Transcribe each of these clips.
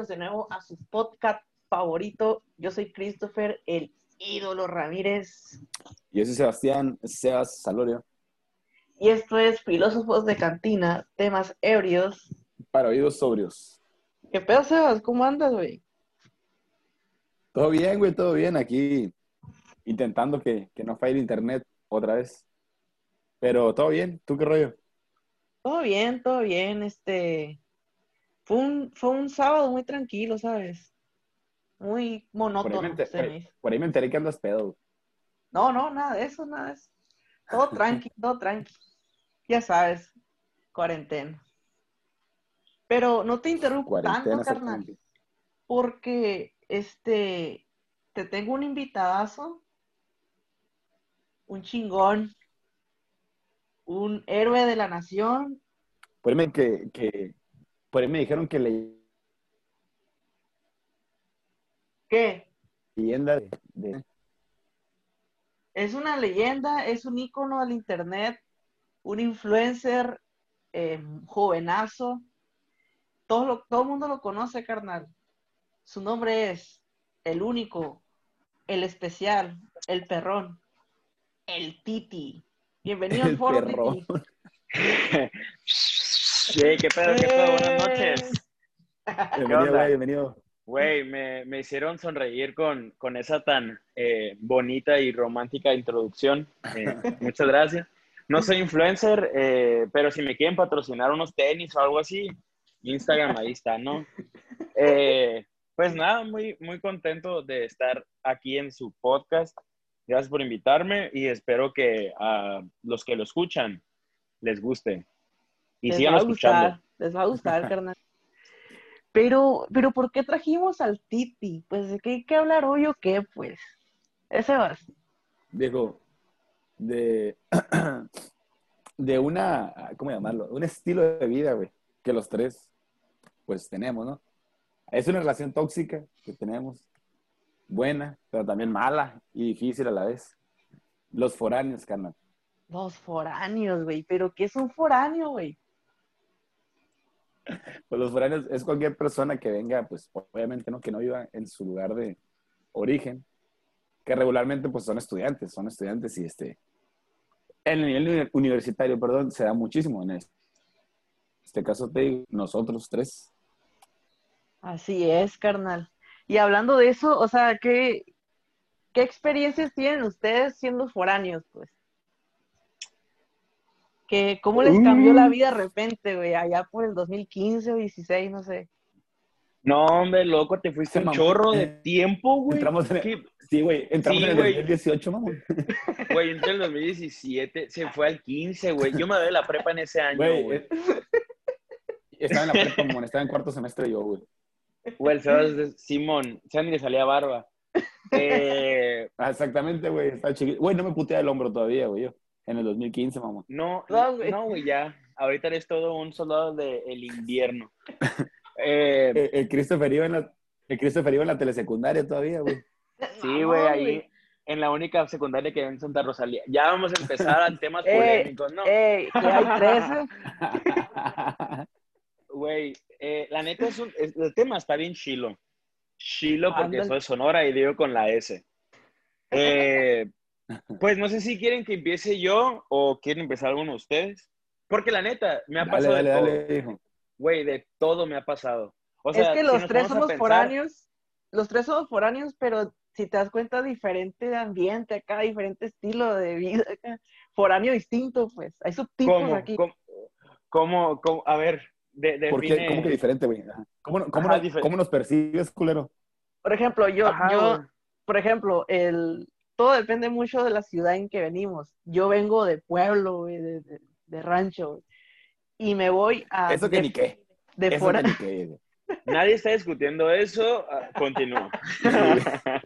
bienvenidos de nuevo a su podcast favorito. Yo soy Christopher, el ídolo Ramírez. Yo soy Sebastián, Sebas Salorio. Y esto es Filósofos de Cantina, temas ebrios. Para oídos sobrios. ¿Qué pedo, Sebas? ¿Cómo andas, güey? Todo bien, güey, todo bien. Aquí intentando que, que no falle el internet otra vez. Pero todo bien. ¿Tú qué rollo? Todo bien, todo bien. Este, fue un, fue un sábado muy tranquilo, ¿sabes? Muy monótono. Por ahí, me enteré, por ahí me enteré que andas pedo. No, no, nada de eso, nada de eso. Todo tranqui, todo tranqui. Ya sabes, cuarentena. Pero no te interrumpo tanto, carnal, porque este, te tengo un invitadazo, un chingón, un héroe de la nación. Por ahí me, que, que, por ahí me dijeron que la ¿Qué? leyenda de, de- Es una leyenda, es un ícono del internet, un influencer eh, jovenazo. Todo, lo- todo el mundo lo conoce, carnal. Su nombre es el único, el especial, el perrón, el Titi. Bienvenido al foro, perro. Titi. Hey, ¿qué pedo? ¿Qué pedo? Buenas noches. Bienvenido, güey, bienvenido. Güey, me, me hicieron sonreír con, con esa tan eh, bonita y romántica introducción. Eh, muchas gracias. No soy influencer, eh, pero si me quieren patrocinar unos tenis o algo así, Instagram ahí está, ¿no? Eh, pues nada, muy, muy contento de estar aquí en su podcast. Gracias por invitarme y espero que a los que lo escuchan les guste. Y Les sigan va a escuchando. gustar, les va a gustar, carnal. Pero, pero ¿por qué trajimos al Titi? Pues, ¿de qué hay que hablar hoy o qué, pues? Ese va. Diego, de, de una, ¿cómo llamarlo? Un estilo de vida, güey, que los tres, pues, tenemos, ¿no? Es una relación tóxica que tenemos, buena, pero también mala y difícil a la vez. Los foráneos, carnal. Los foráneos, güey. ¿Pero qué es un foráneo, güey? Pues los foráneos es cualquier persona que venga, pues, obviamente, ¿no? Que no viva en su lugar de origen, que regularmente, pues, son estudiantes, son estudiantes y, este, en el nivel uni- universitario, perdón, se da muchísimo en este, este caso, te digo, nosotros tres. Así es, carnal. Y hablando de eso, o sea, ¿qué, qué experiencias tienen ustedes siendo foráneos, pues? ¿Qué, ¿Cómo les cambió la vida de repente, güey? Allá por el 2015 o 16, no sé. No, hombre, loco, te fuiste un chorro de tiempo, güey. Entramos en el, ¿Qué? sí, güey, entramos Sí, en el güey. 2018, mamón. Güey, entre el 2017 se fue al 15, güey. Yo me doy la prepa en ese año, Güey, güey. eh, estaba en la prepa, mamón, estaba en cuarto semestre yo, güey. Güey, el de Simón, Sandy le salía barba. Eh, Ah, exactamente, güey, estaba chiquito. Güey, no me putea el hombro todavía, güey, yo, en el 2015, mamón. no, No, güey. no, güey, ya. Ahorita eres todo un soldado del invierno. Eh, El, el Christopher iba en la, el Christopher iba en la telesecundaria todavía, güey. sí, güey, ahí en la única secundaria que hay en Santa Rosalía. Ya vamos a empezar a temas Eh, polémicos, ¿no? Ey, hay 13. Güey, eh, la neta es un, es- el tema está bien chilo. Chilo porque soy Sonora y digo con la S. Eh, pues no sé si quieren que empiece yo o quieren empezar alguno de ustedes. Porque la neta, me ha dale, pasado dale, de todo. dale, hijo. Güey, de todo me ha pasado. O sea, es que los tres somos pensar- foráneos, los tres somos foráneos, pero si te das cuenta, diferente ambiente acá, diferente estilo de vida acá. Foráneo distinto, pues. Hay subtipos ¿Cómo, aquí. cómo, cómo- cómo- a ver, de, ¿Por qué? ¿Cómo que diferente, güey? ¿Cómo, Ajá, nos percibes, culero? Por ejemplo, yo, Ajá, yo, por ejemplo, el, todo depende mucho de la ciudad en que venimos. Yo vengo de pueblo, güey, de, de- de rancho, y me voy a... Eso que de, ni qué. de Eso que ni qué. Nadie está discutiendo eso. ah, Continúa.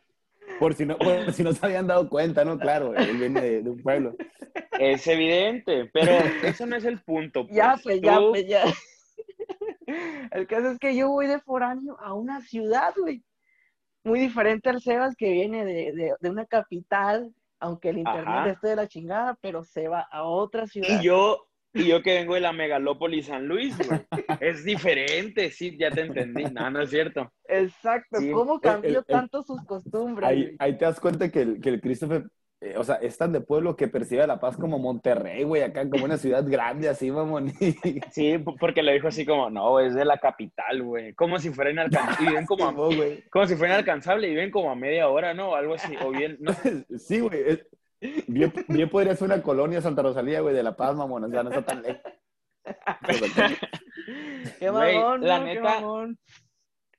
Por si, no, por si no se habían dado cuenta, ¿no? Claro, él viene de, de un pueblo. Es evidente, pero eso no es el punto. Ya, pues. pues, ya, Tú- pues, ya. El caso es que yo voy de foráneo a una ciudad, güey. Muy diferente al Sebas que viene de, de- de una capital, aunque el internet Ajá. esté de la chingada, pero se va a otra ciudad. Y yo y yo que vengo de la megalópolis San Luis, güey. Es diferente, sí, ya te entendí. No, no es cierto. Exacto, Sí. ¿cómo cambió El- el- tanto sus costumbres? Ahí, ahí te das cuenta que el, que el Christopher, eh, o sea, es tan de pueblo que percibe a La Paz como Monterrey, güey, acá como una ciudad grande, así, mamón. Sí, porque le dijo así como, no, es de la capital, güey. Como si fuera inalcanzable. Y viven como, a- como si fuera inalcanzable y viven como a media hora, ¿no? O algo así. O bien, no. Sí, güey. es- Bien, bien podría ser una colonia Santa Rosalía, güey, de La Paz, mamón. O sea, no está tan lejos. Qué mamón, la ¿no? Qué mamón.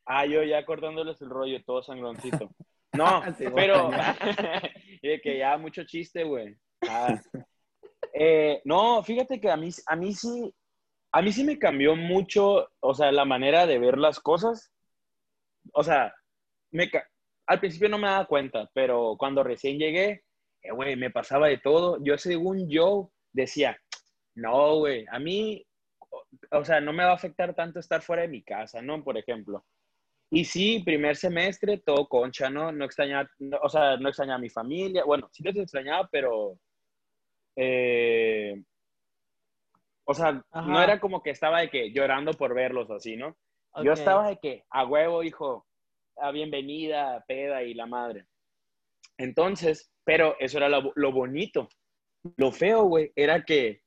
Ah, yo ya cortándoles el rollo, todo sangroncito. No, Sí, pero... de que ya mucho chiste, güey. Ah. Eh, no, fíjate que a mí, a mí sí... A mí sí me cambió mucho, o sea, la manera de ver las cosas. O sea, me, ca- al principio no me daba cuenta, pero cuando recién llegué, eh, güey, me pasaba de todo. Yo, según yo, decía, no, güey, a mí, o- o sea, no me va a afectar tanto estar fuera de mi casa, ¿no? Por ejemplo. Y sí, primer semestre, todo concha, ¿no? No extrañaba, no- o sea, no extrañaba a mi familia. Bueno, sí los extrañaba, pero... eh, o sea, Ajá. no era como que estaba de que llorando por verlos así, ¿no? Yo estaba de que, a huevo, hijo, a bienvenida, peda y la madre. Entonces, pero eso era lo, lo bonito. Lo feo, güey, era que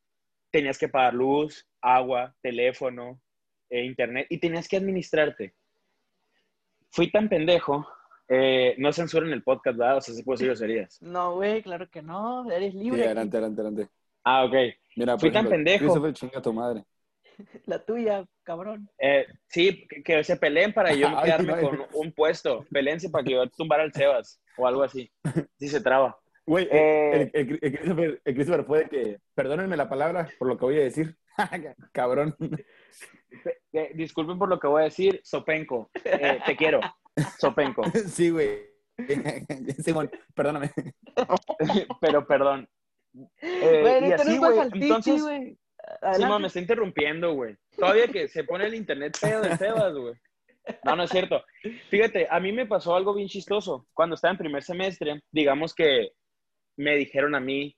tenías que pagar luz, agua, teléfono, eh, internet y tenías que administrarte. Fui tan pendejo, eh, no censuren el podcast, ¿verdad? O sea, sí puedo decir groserías. No, güey, claro que no. Eres Sí, libre. adelante, adelante, adelante. Ah, ok. Mira, Fui por tan ejemplo, pendejo. Christopher, chinga tu madre. La tuya, cabrón. Eh, sí, que, que se peleen para yo Ay, quedarme no. con un puesto. Peleense para que yo tumbara al Sebas o algo así. Sí se traba. Güey, Eh, el, el- el Christopher, el Christopher puede que, perdónenme la palabra por lo que voy a decir, cabrón. Eh, disculpen por lo que voy a decir, Sopenco. Eh, te quiero, Sopenco. Sí, güey. Simón, perdóname. Pero perdón. Eh, Güey, y así, güey. Entonces, güey. Simón me está interrumpiendo, güey. Todavía que se pone el internet feo de Sebas, güey. No, no es cierto. Fíjate, a mí me pasó algo bien chistoso. Cuando estaba en primer semestre, digamos que me dijeron a mí,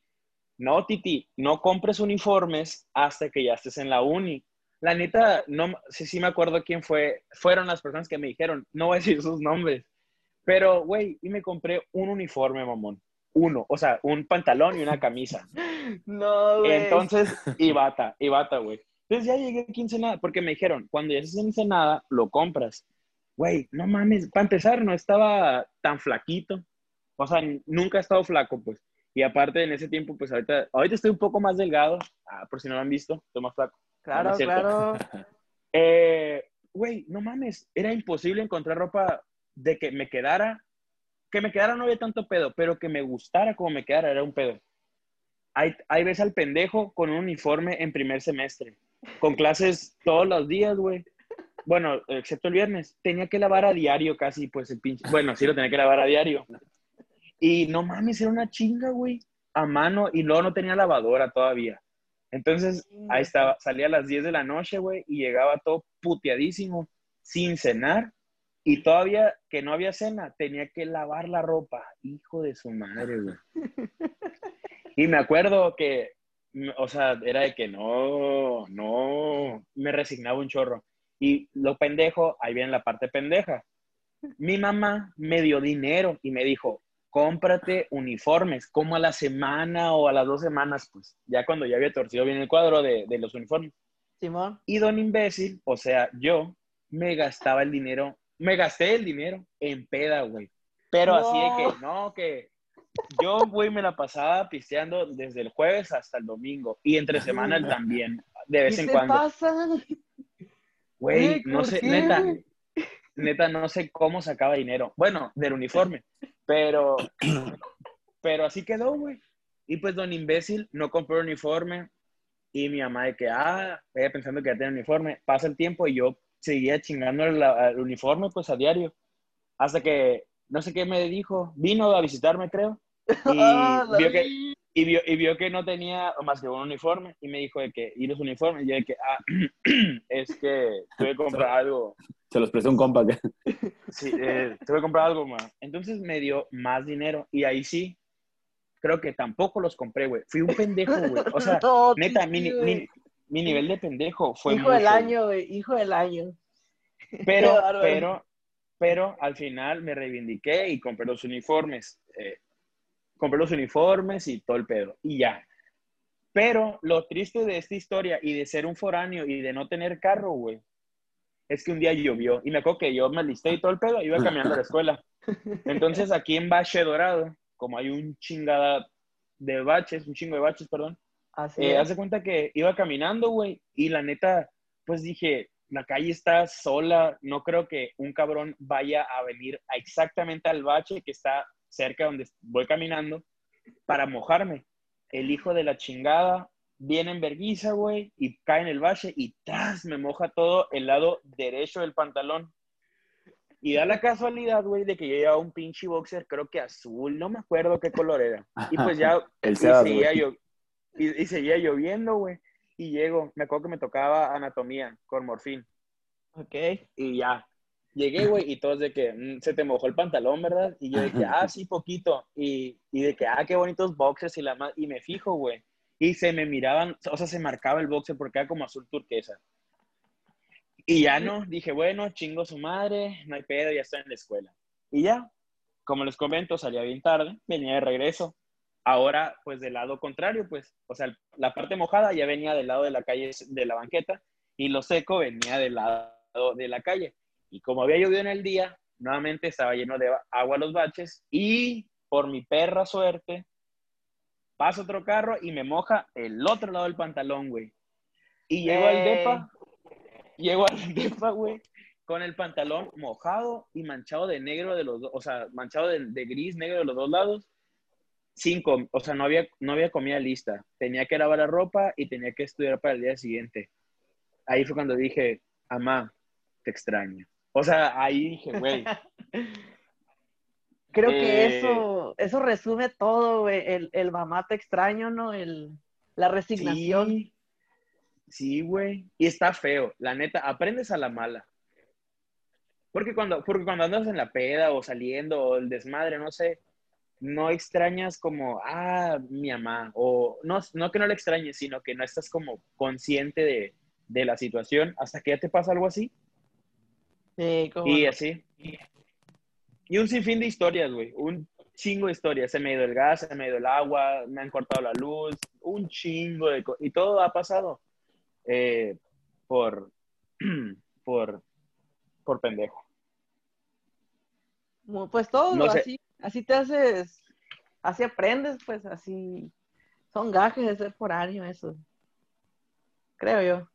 no, Titi, no compres uniformes hasta que ya estés en la uni. La neta, no sí, sí me acuerdo quién fue. Fueron las personas que me dijeron, no voy a decir sus nombres. Pero, güey, y me compré un uniforme, mamón. Uno, o sea, un pantalón y una camisa. No, güey. Entonces, y bata, y bata, güey. Entonces ya llegué a quincenada, porque me dijeron, cuando ya estés en quincenada, lo compras. Güey, no mames, para empezar, no estaba tan flaquito. O sea, nunca he estado flaco, pues. Y aparte, en ese tiempo, pues ahorita, ahorita estoy un poco más delgado. Ah, por si no lo han visto, estoy más flaco. Claro, no claro. Eh, güey, no mames, era imposible encontrar ropa de que me quedara, que me quedara no había tanto pedo, pero que me gustara como me quedara era un pedo. Ahí, ahí ves al pendejo con un uniforme en primer semestre, con clases todos los días, güey. Bueno, excepto el viernes. Tenía que lavar a diario casi, pues el pinche. Bueno, sí lo tenía que lavar a diario. Y no mames, era una chinga, güey. A mano y luego no tenía lavadora todavía. Entonces, ahí estaba, salía a las 10 de la noche, güey, y llegaba todo puteadísimo, sin cenar, y todavía que no había cena, tenía que lavar la ropa. Hijo de su madre, güey. Y me acuerdo que, o sea, era de que no, no, me resignaba un chorro. Y lo pendejo, ahí viene la parte pendeja. Mi mamá me dio dinero y me dijo, cómprate uniformes, como a la semana o a las dos semanas, pues, ya cuando ya había torcido bien el cuadro de, de los uniformes. Simón. Y don imbécil, o sea, yo me gastaba el dinero, me gasté el dinero en peda, güey. Pero así de que, no, que yo, güey, me la pasaba pisteando desde el jueves hasta el domingo y entre semanas también, de vez ¿Qué en te cuando. pasa? Güey, no ¿por sé, qué, neta? Neta, no sé cómo sacaba dinero. Bueno, del uniforme, pero, pero así quedó, güey. Y pues don imbécil no compró el uniforme y mi mamá de que, ah, ella pensando que ya tenía uniforme, pasa el tiempo y yo seguía chingando el, el uniforme pues a diario. Hasta que, no sé qué me dijo, vino a visitarme creo. Y Ah, vio que, vi. y vio, y vio que no tenía más que un uniforme y me dijo de que, ¿y los uniformes? Y yo de que, ah, es que tuve que comprar algo. Se los prestó un compa. que- Sí, eh, tuve que comprar algo más. Entonces me dio más dinero y ahí sí, creo que tampoco los compré, güey. Fui un pendejo, güey. O sea, No, neta, mi, güey. mi- mi nivel de pendejo fue hijo del año, güey, hijo del año. Pero, pero, pero al final me reivindiqué y compré los uniformes. eh, compré los uniformes y todo el pedo. Y ya. Pero lo triste de esta historia y de ser un foráneo y de no tener carro, güey, es que un día llovió. Y me acuerdo que yo me alisté y todo el pedo, iba caminando a la escuela. Entonces aquí en Bache Dorado, como hay un chingada de baches, un chingo de baches, perdón, Así eh, de cuenta que iba caminando, güey, y la neta, pues dije, la calle está sola, no creo que un cabrón vaya a venir a exactamente al bache que está cerca donde voy caminando para mojarme. El hijo de la chingada viene en verguiza, güey, y cae en el bache y tras me moja todo el lado derecho del pantalón. Y da la casualidad, güey, de que yo llevaba un pinche boxer, creo que azul, no me acuerdo qué color era. Y pues ya El y seguía, llo- y, y seguía lloviendo, güey. Y llego, me acuerdo que me tocaba anatomía con morfín. Ok. Y ya, llegué, güey, y todos de que "Mm, se te mojó el pantalón, ¿verdad? Y yo de que, ah, sí, poquito. Y, y de que, ah, qué bonitos boxers y la ma- Y me fijo, güey. Y se me miraban, o sea, se marcaba el boxer porque era como azul turquesa. Y ya no, dije, bueno, chingo su madre, no hay pedo, ya estoy en la escuela. Y ya, como les comento, salía bien tarde, venía de regreso. Ahora, pues del lado contrario, pues, o sea, la parte mojada ya venía del lado de la calle, de la banqueta, y lo seco venía del lado de la calle. Y como había llovido en el día, nuevamente estaba lleno de agua los baches, y por mi perra suerte, pasa otro carro y me moja el otro lado del pantalón, güey. Y llego al Ey. depa, llego al depa, güey, con el pantalón mojado y manchado de negro de los dos, o sea, manchado de, de gris, negro de los dos lados. Cinco, o sea, no había, no había comida lista. Tenía que lavar la ropa y tenía que estudiar para el día siguiente. Ahí fue cuando dije, mamá, te extraño. O sea, ahí dije, güey, Creo que Eh, eso, eso resume todo, güey. El, el mamá te extraño, ¿no? El, la resignación. Sí, sí, güey. Y está feo, la neta, aprendes a la mala. Porque cuando, porque cuando andas en la peda o saliendo o el desmadre, no sé, no extrañas como, ah, mi mamá. O no, no que no la extrañes, sino que no estás como consciente de, de la situación hasta que ya te pasa algo así. Sí, cómo Y no. así. Y un sinfín de historias, güey. Un chingo de historias. Se me ha ido el gas, se me ha ido el agua, me han cortado la luz, un chingo de cosas. Y todo ha pasado eh, por, por, por pendejo. Pues todo, No sé. así, así te haces, así aprendes, pues así. Son gajes de ser foráneo, eso. Creo yo.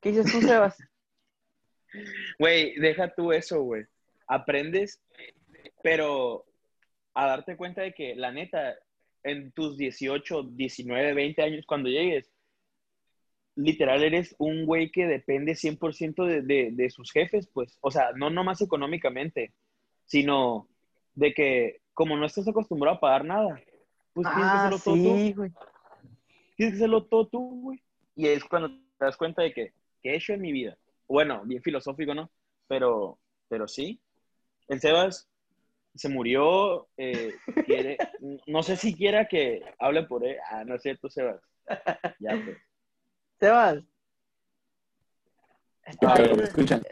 ¿Qué dices tú, Sebas? Güey, deja tú eso, güey. Aprendes, pero a darte cuenta de que, la neta, en tus 18, 19, 20 años, cuando llegues, literal eres un güey que depende 100% de, de, de sus jefes, pues. O sea, no nomás económicamente, sino de que como no estás acostumbrado a pagar nada, pues tienes que Ah, hacerlo todo tú. sí, güey. Tienes que hacerlo todo tú, güey. Y es cuando te das cuenta de que, ¿qué he hecho en mi vida? Bueno, bien filosófico, ¿no? Pero, pero sí. El Sebas se murió, eh, quiere, no sé si quiera que hable por él. Ah, no es cierto, Sebas. Ya, pues. Sebas. Está Ah, bien, ¿me escuchan?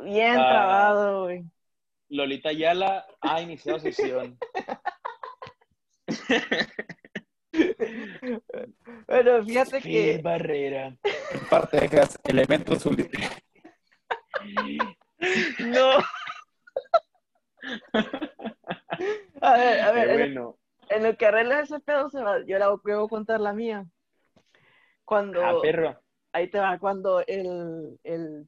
bien Ah. trabado, güey. Lolita Ayala ha iniciado sesión. Bueno, fíjate Phil que Barrera. Parte de elementos no. A ver, a ver, Qué en, bueno. en lo que arregla ese pedo, Sebas, yo la voy a contar la mía. Cuando, Ah, perro. ahí te va, cuando el, el,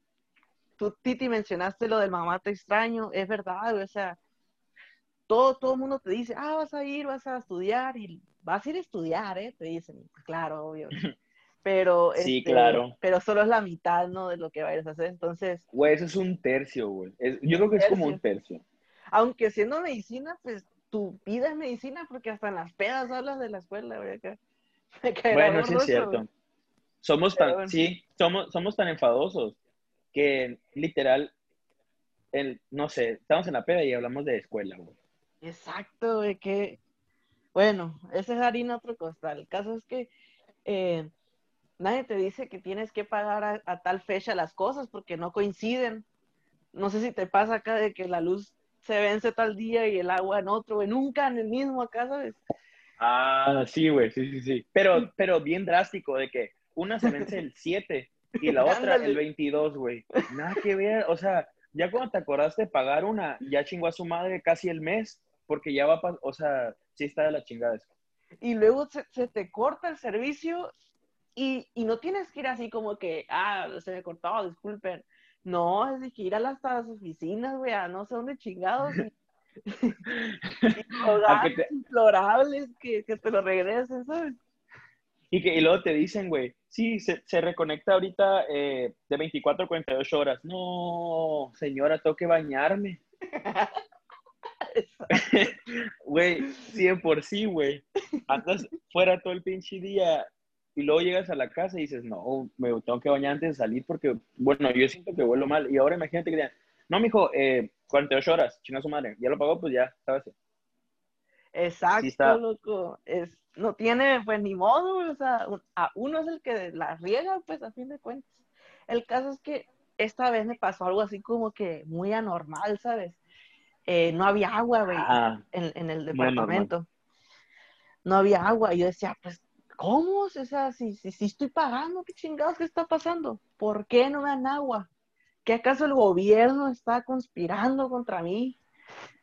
tú, Titi, mencionaste lo del mamá te extraño, es verdad, o sea, todo, todo el mundo te dice, ah, vas a ir, vas a estudiar, y vas a ir a estudiar, ¿eh? Te dicen, claro, obvio. Pero, Sí, este, claro. pero solo es la mitad, ¿no? De lo que vayas a hacer. Entonces, Güey, eso es un tercio, güey. Es- yo creo que es como un tercio. Aunque siendo medicina, pues tu vida es medicina, porque hasta en las pedas hablas de la escuela, güey. acá. Bueno, sí es cierto. Somos tan, bueno. sí, somos, somos tan enfadosos que literal, el, no sé, estamos en la peda y hablamos de escuela, güey. Exacto, güey, que... Bueno, ese es harina otro costal. El caso es que eh, nadie te dice que tienes que pagar a, a tal fecha las cosas porque no coinciden. No sé si te pasa acá de que la luz se vence tal día y el agua en otro, güey, nunca en el mismo acá, ¿sabes? Ah, sí, güey, sí, sí, sí. Pero, pero bien drástico de que una se vence el 7 y la otra el 22, güey. Nada que ver, o sea, ya cuando te acordaste de pagar una, ya chingó a su madre casi el mes, porque ya va, pa- o sea, sí está de la chingada eso. y luego se, se te corta el servicio y, y no tienes que ir así como que, ah, se me cortó, disculpen. No, es de que ir a las, las oficinas, güey, a no sé dónde chingados. Y, A te- implorables que, que te lo regresen, ¿sabes? Y, que, y luego te dicen, güey, sí, se, se reconecta ahorita eh, de 24 a 48 horas. No, señora, tengo que bañarme. Güey, 100 por sí, güey. Andas fuera todo el pinche día y luego llegas a la casa y dices, no, me tengo que bañar antes de salir porque, bueno, yo siento que vuelo mal. Y ahora imagínate que digan, no, mijo, eh, 48 horas, chinga su madre. Ya lo pagó, pues ya, ¿sabes? Exacto, Sí está. loco. Es, no tiene, pues ni modo, o sea, un- a uno es el que la riega, pues a fin de cuentas. El caso es que esta vez me pasó algo así como que muy anormal, ¿sabes? Eh, no había agua, güey, Ah, en, en el departamento. No había agua. Y yo decía, pues, ¿cómo? O sea, si, si, si estoy pagando, ¿qué chingados qué está pasando? ¿Por qué no me dan agua? ¿Qué acaso el gobierno está conspirando contra mí?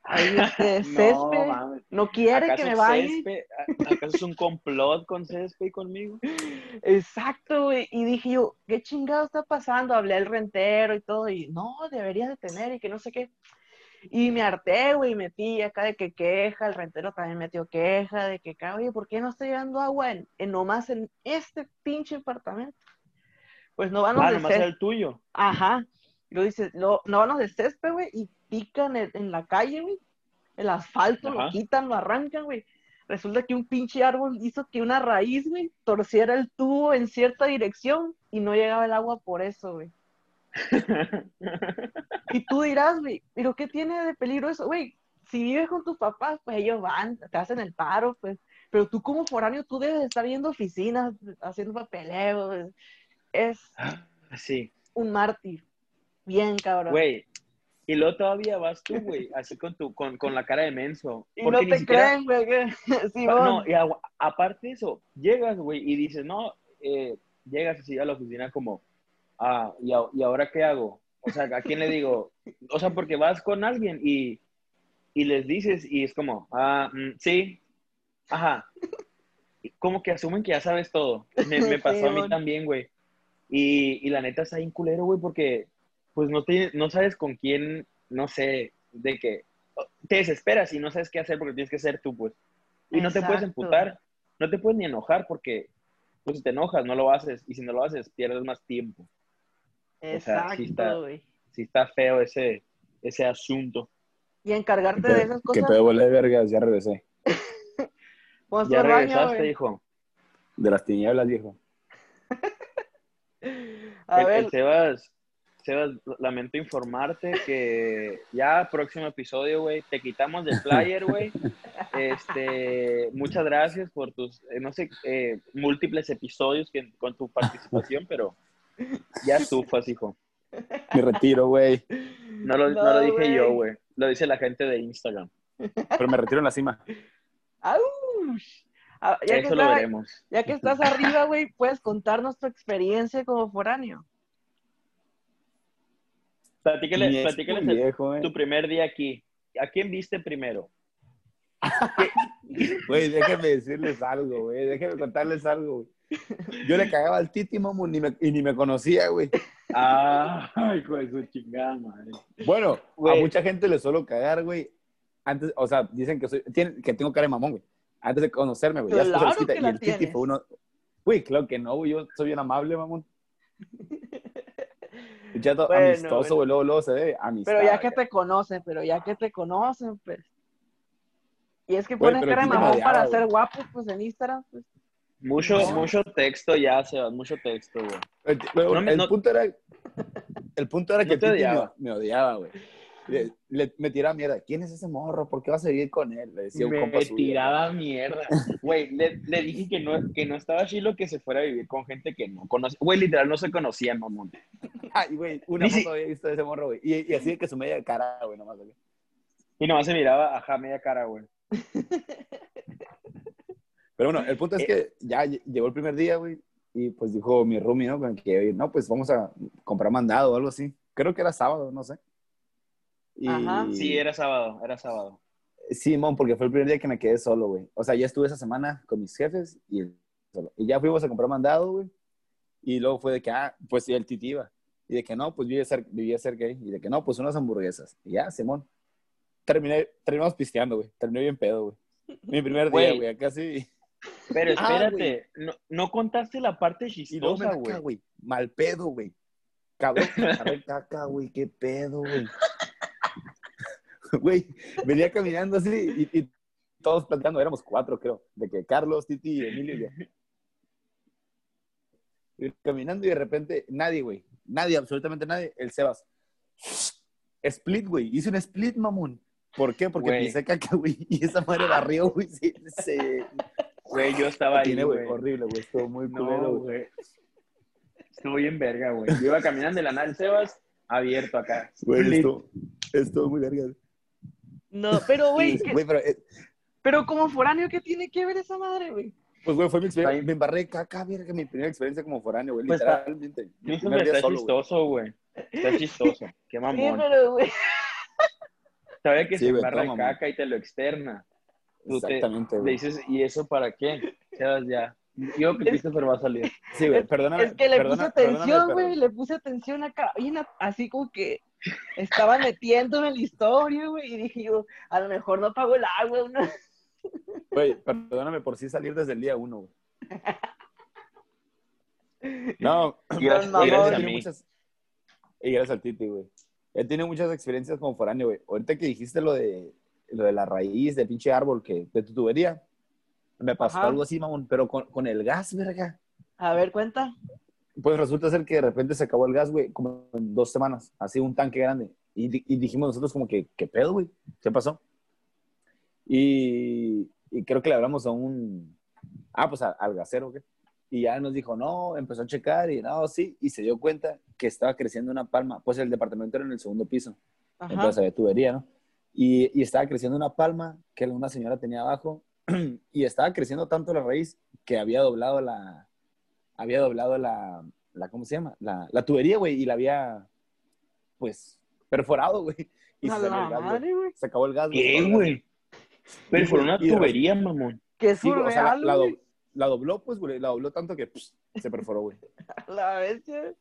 Ahí este césped no quiere que ¿Acaso me vaya. Césped- ¿Acaso es un complot con Césped y conmigo? Exacto, güey. Y dije yo, ¿qué chingado está pasando? Hablé al rentero y todo, y no, deberías de tener y que no sé qué. Y me harté, güey, metí acá de que queja, el rentero también metió queja, de que, oye, ¿por qué no está llegando agua en, en nomás en este pinche apartamento? Pues no van los Ah, de nomás el tuyo. Ajá. Lo dices, no, no van los de césped, güey, y pican en, en la calle, güey. El asfalto lo Ajá. quitan, lo arrancan, güey. Resulta que un pinche árbol hizo que una raíz, güey, torciera el tubo en cierta dirección y no llegaba el agua por eso, güey. Y tú dirás, güey, ¿pero qué tiene de peligro eso, güey? Si vives con tus papás, pues ellos van, te hacen el paro, pues. Pero tú como foráneo, tú debes de estar viendo oficinas, haciendo papeleo. güey. Es Sí, un mártir. Bien, cabrón. güey. Y luego todavía vas tú, güey, así con, tu, con, con la cara de menso. y Porque no te siquiera- creen, güey. que- Simón. No, y agu- aparte de eso, llegas, güey, y dices, no, eh, llegas así a la oficina como, ah, ¿y, a- ¿y ahora qué hago? O sea, ¿a quién le digo? O sea, porque vas con alguien y, y les dices y es como, ah, mm, sí, ajá. Como que asumen que ya sabes todo. Me, me pasó a mí también, güey. Y, y la neta está bien culero, güey, porque pues no, te, no sabes con quién, no sé, de que te desesperas y no sabes qué hacer porque tienes que ser tú, pues. Y no te puedes emputar, no te puedes ni enojar porque, pues si te enojas, no lo haces. Y si no lo haces, pierdes más tiempo. O sea, sí está- Exacto, güey. Si está feo ese, ese asunto. Y encargarte de esas Que cosas. pedo bola de vergas, ya regresé. Ya baño, regresaste, hijo. De las tinieblas, viejo. A El, ver, el Sebas, Sebas, lamento informarte que ya próximo episodio, güey, te quitamos del flyer, güey. Este, muchas gracias por tus, eh, no sé, eh, múltiples episodios que, con tu participación, pero ya estufas, hijo. Me retiro, güey. No lo, no No, lo dije yo, güey. Lo dice la gente de Instagram. Pero me retiro en la cima. ¡Aush! Ah, ya, que lo estás, veremos. ya que estás arriba, güey, puedes contarnos tu experiencia como foráneo. Platícale, Ni es platícales muy el- viejo, eh. tu primer día aquí. ¿A quién viste primero? Güey, déjenme decirles algo, güey. Déjenme contarles algo, güey. Yo le cagaba al Titi, ni me- y ni me conocía, güey. Ah, hijo de su chingada madre. Bueno, Güey. a mucha gente le suelo cagar, güey. Antes, o sea, dicen que soy, tienen- que tengo cara de mamón, güey. Antes de conocerme, güey. Ya se Claro quita. que Y el Titi tienes. fue uno. Güey, claro que no, güey. Yo soy bien amable, mamón. Un chato Bueno, amistoso, bueno. güey. Luego, luego se ve amistad. Pero ya que güey. te conocen, pero ya que te conocen, pues. Y es que Güey, pones cara de mamón para güey. ser guapo, pues en Instagram, pues. Mucho, No. mucho texto ya, Sebas, mucho texto, güey. El, güey, No me- el no- punto era. El punto era que te me, odiaba. me odiaba, güey. Le, le- me tiraba mierda. ¿Quién es ese morro? ¿Por qué vas a vivir con él? Le decía un me compa suyo. tiraba mierda. Güey, le, le dije que no, que no estaba chilo que se fuera a vivir con gente que no conoce. Güey, literal, no se conocían, mamón. Ay, güey, una Ni si- foto había visto de ese morro, güey. Y, y así de que su media cara, güey, nomás. güey. Y nomás se miraba, ajá, media cara, güey. Pero bueno, el punto es que ya lle- llegó el primer día, güey. Y pues dijo mi roomie, ¿no? Con Que, no, pues vamos a comprar mandado o algo así. Creo que era sábado, no sé. Y... Ajá. Sí, era sábado, era sábado. Sí, mon, porque fue el primer día que me quedé solo, güey. O sea, ya estuve esa semana con mis jefes y solo. Y ya fuimos a comprar mandado, güey. Y luego fue de que, ah, pues sí, el titi iba. Y de que no, pues vivía cerca, vivía cerca ahí. Y de que no, pues unas hamburguesas. Y ya, Simón. Terminé, terminamos pisteando, güey. Terminé bien pedo, güey. Mi primer día, Güey. güey. Pero Ah, espérate, no, no contaste la parte chistosa, güey. Mal pedo, güey. Cabrón, caca, güey. Qué pedo, güey. Güey, venía caminando así y, y todos platicando, éramos cuatro, creo. De que Carlos, Titi, Emilio y yo. Y caminando y de repente, nadie, güey. Nadie, absolutamente nadie. El Sebas. Split, güey. Hice un split, mamón. ¿Por qué? Porque Güey. pisé caca, güey. Y esa madre barrió, güey. Se, se... Güey, yo estaba ahí, Tiene, güey. Horrible, güey. Estuvo muy culero, güey. Estuvo bien verga, güey. Yo iba caminando de la nada, Sebas, abierto acá. Güey, estuvo, estuvo muy verga. No, pero güey, ¿qué- Güey, pero eh, pero como foráneo, ¿qué tiene que ver esa madre, güey? Pues, güey, fue mi experiencia. Me embarré caca, verga, mi primera experiencia como foráneo, güey, Pues, está- literalmente. Día está solo, chistoso, güey. Está chistoso. Qué Sí, mamón. pero güey. Sabe que Sí, se embarra caca y te lo externa. Tú te- Exactamente, Le güey. dices, ¿y eso para qué? Sebas, ya. Yo que Christopher va a salir. Sí, güey, perdóname. Es que le perdona- puse atención, pero- güey, le puse atención acá, a- así como que estaba metiéndome en la historia, güey, y dije yo, a lo mejor no apago el agua, ¿no? Güey, perdóname por sí salir desde el día uno, güey. No, Y gracias, a mí. muchas- Y gracias al Titi, güey. Él tiene muchas experiencias como foráneo, güey. Ahorita que dijiste lo de, lo de la raíz del pinche árbol que, de tu tubería, me pasó Ajá. algo así, mamón, pero con, con el gas, verga. A ver, cuenta. Pues resulta ser que de repente se acabó el gas, güey, como en dos semanas, así un tanque grande. Y, y dijimos nosotros como que, ¿qué pedo, güey? ¿Qué pasó? Y, y creo que le hablamos a un, ah, pues a- al gasero, ¿qué? Y ya nos dijo, no, empezó a checar y no, sí, y se dio cuenta que estaba creciendo una palma. Pues el departamento era en el segundo piso, Ajá. entonces había tubería, ¿no? Y, y estaba creciendo una palma que una señora tenía abajo y estaba creciendo tanto la raíz que había doblado la, había doblado la, la ¿cómo se llama? La, la tubería, güey, y la había, pues, perforado, güey. Y se, el gas, güey. acabó el gas, ¿Qué, güey? Pero por una tubería, mamón. Que Sí, güey, o sea, la, surreal, la güey. do- la dobló, pues, güey, la dobló tanto que pss, se perforó, güey. La bestia.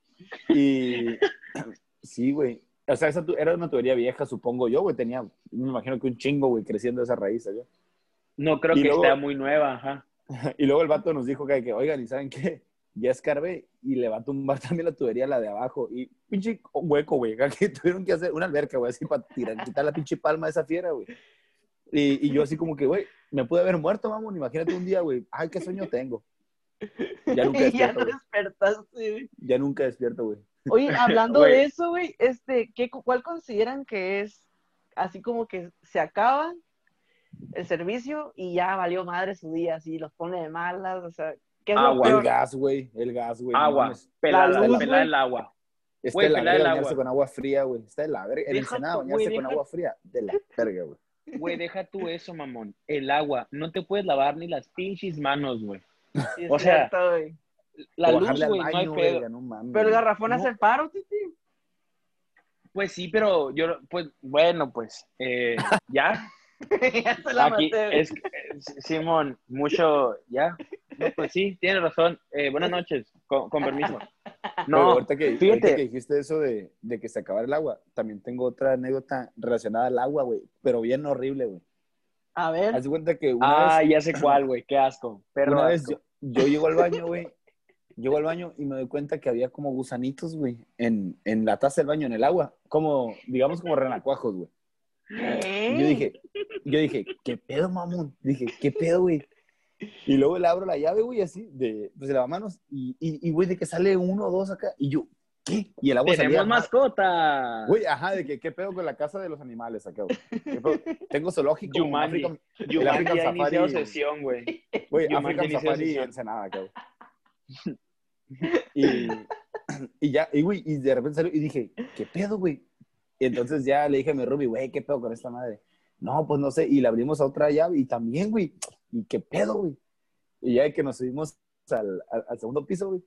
Y sí, güey. O sea, esa tu- era una tubería vieja, supongo yo, güey. Tenía, me imagino que un chingo, güey, creciendo esa raíz allá. No creo Y que luego- esté muy nueva, ajá. Y luego el vato nos dijo que, que, oigan, ¿y saben qué? Ya escarbé y le va a tumbar también la tubería, la de abajo. Y pinche hueco, güey. Que tuvieron que hacer una alberca, güey, así para tirar, quitar la pinche palma de esa fiera, güey. Y, y yo así como que, güey, me pude haber muerto, mamón. Imagínate un día, güey. Ay, qué sueño tengo. Ya nunca Y ya despierto, no güey. despertaste, güey. Ya nunca despierto, güey. Oye, hablando de eso, güey, este, ¿qué, ¿cuál consideran que es así como que se acaba el servicio y ya valió madre su día, así los pone de malas, o sea, ¿qué es lo Agua. El gas, güey. El gas, güey. Agua. Pelada, La luz, pelada el agua. Está Güey, de la verga el bañarse agua. con agua fría, güey. Está de la verga. En Deja Ensenada bañarse güey, con deja- agua fría. De la verga, güey. Güey, deja tú eso, mamón. El agua. No te puedes lavar ni las pinches manos, güey. Sí, o sea, cierto, güey. La O luz, güey, no hay baño, pedo. verga, no mames, Pero el garrafón No. hace el paro, titi. Pues sí, pero yo, pues, bueno, pues, eh, ya. ya se la Aquí maté, güey. es, es- Simón, mucho, ya. No, pues sí, tienes razón. Eh, buenas noches, con, con permiso. Pero No, ahorita que, fíjate. ahorita que dijiste eso de, de que se acabara el agua, también tengo otra anécdota relacionada al agua, güey. Pero bien horrible, güey. A ver, Haz de cuenta que una ah, vez, ya sé cuál, güey, qué asco. Perro una vez yo, yo llego al baño, güey. Llego al baño y me doy cuenta que había como gusanitos, güey, en, en la taza del baño, en el agua. Como, digamos, como renacuajos, güey. Y Yo dije, yo dije, ¿qué pedo, mamón? Dije, ¿qué pedo, güey? Y luego le abro la llave, güey, así, de, pues, de lavamanos. Y, y, y, güey, de que sale uno o dos acá. Y yo, ¿qué? Y el agua salía ¡Tenemos más. mascota! Güey, ajá, de que qué pedo con la casa de los animales acá, güey. Tengo zoológico. Jumanji. African- el Yumanji African ha Safari. sesión, güey. Güey, African Safari. Ensenada, acá, güey. Y, y ya, y güey, y de repente salió y dije, ¿qué pedo, güey? Y entonces ya le dije a mi Ruby, güey, ¿qué pedo con esta madre? No, pues no sé, y le abrimos a otra llave y también, güey, ¿y qué pedo, güey? Y ya que nos subimos al, al, al segundo piso, güey.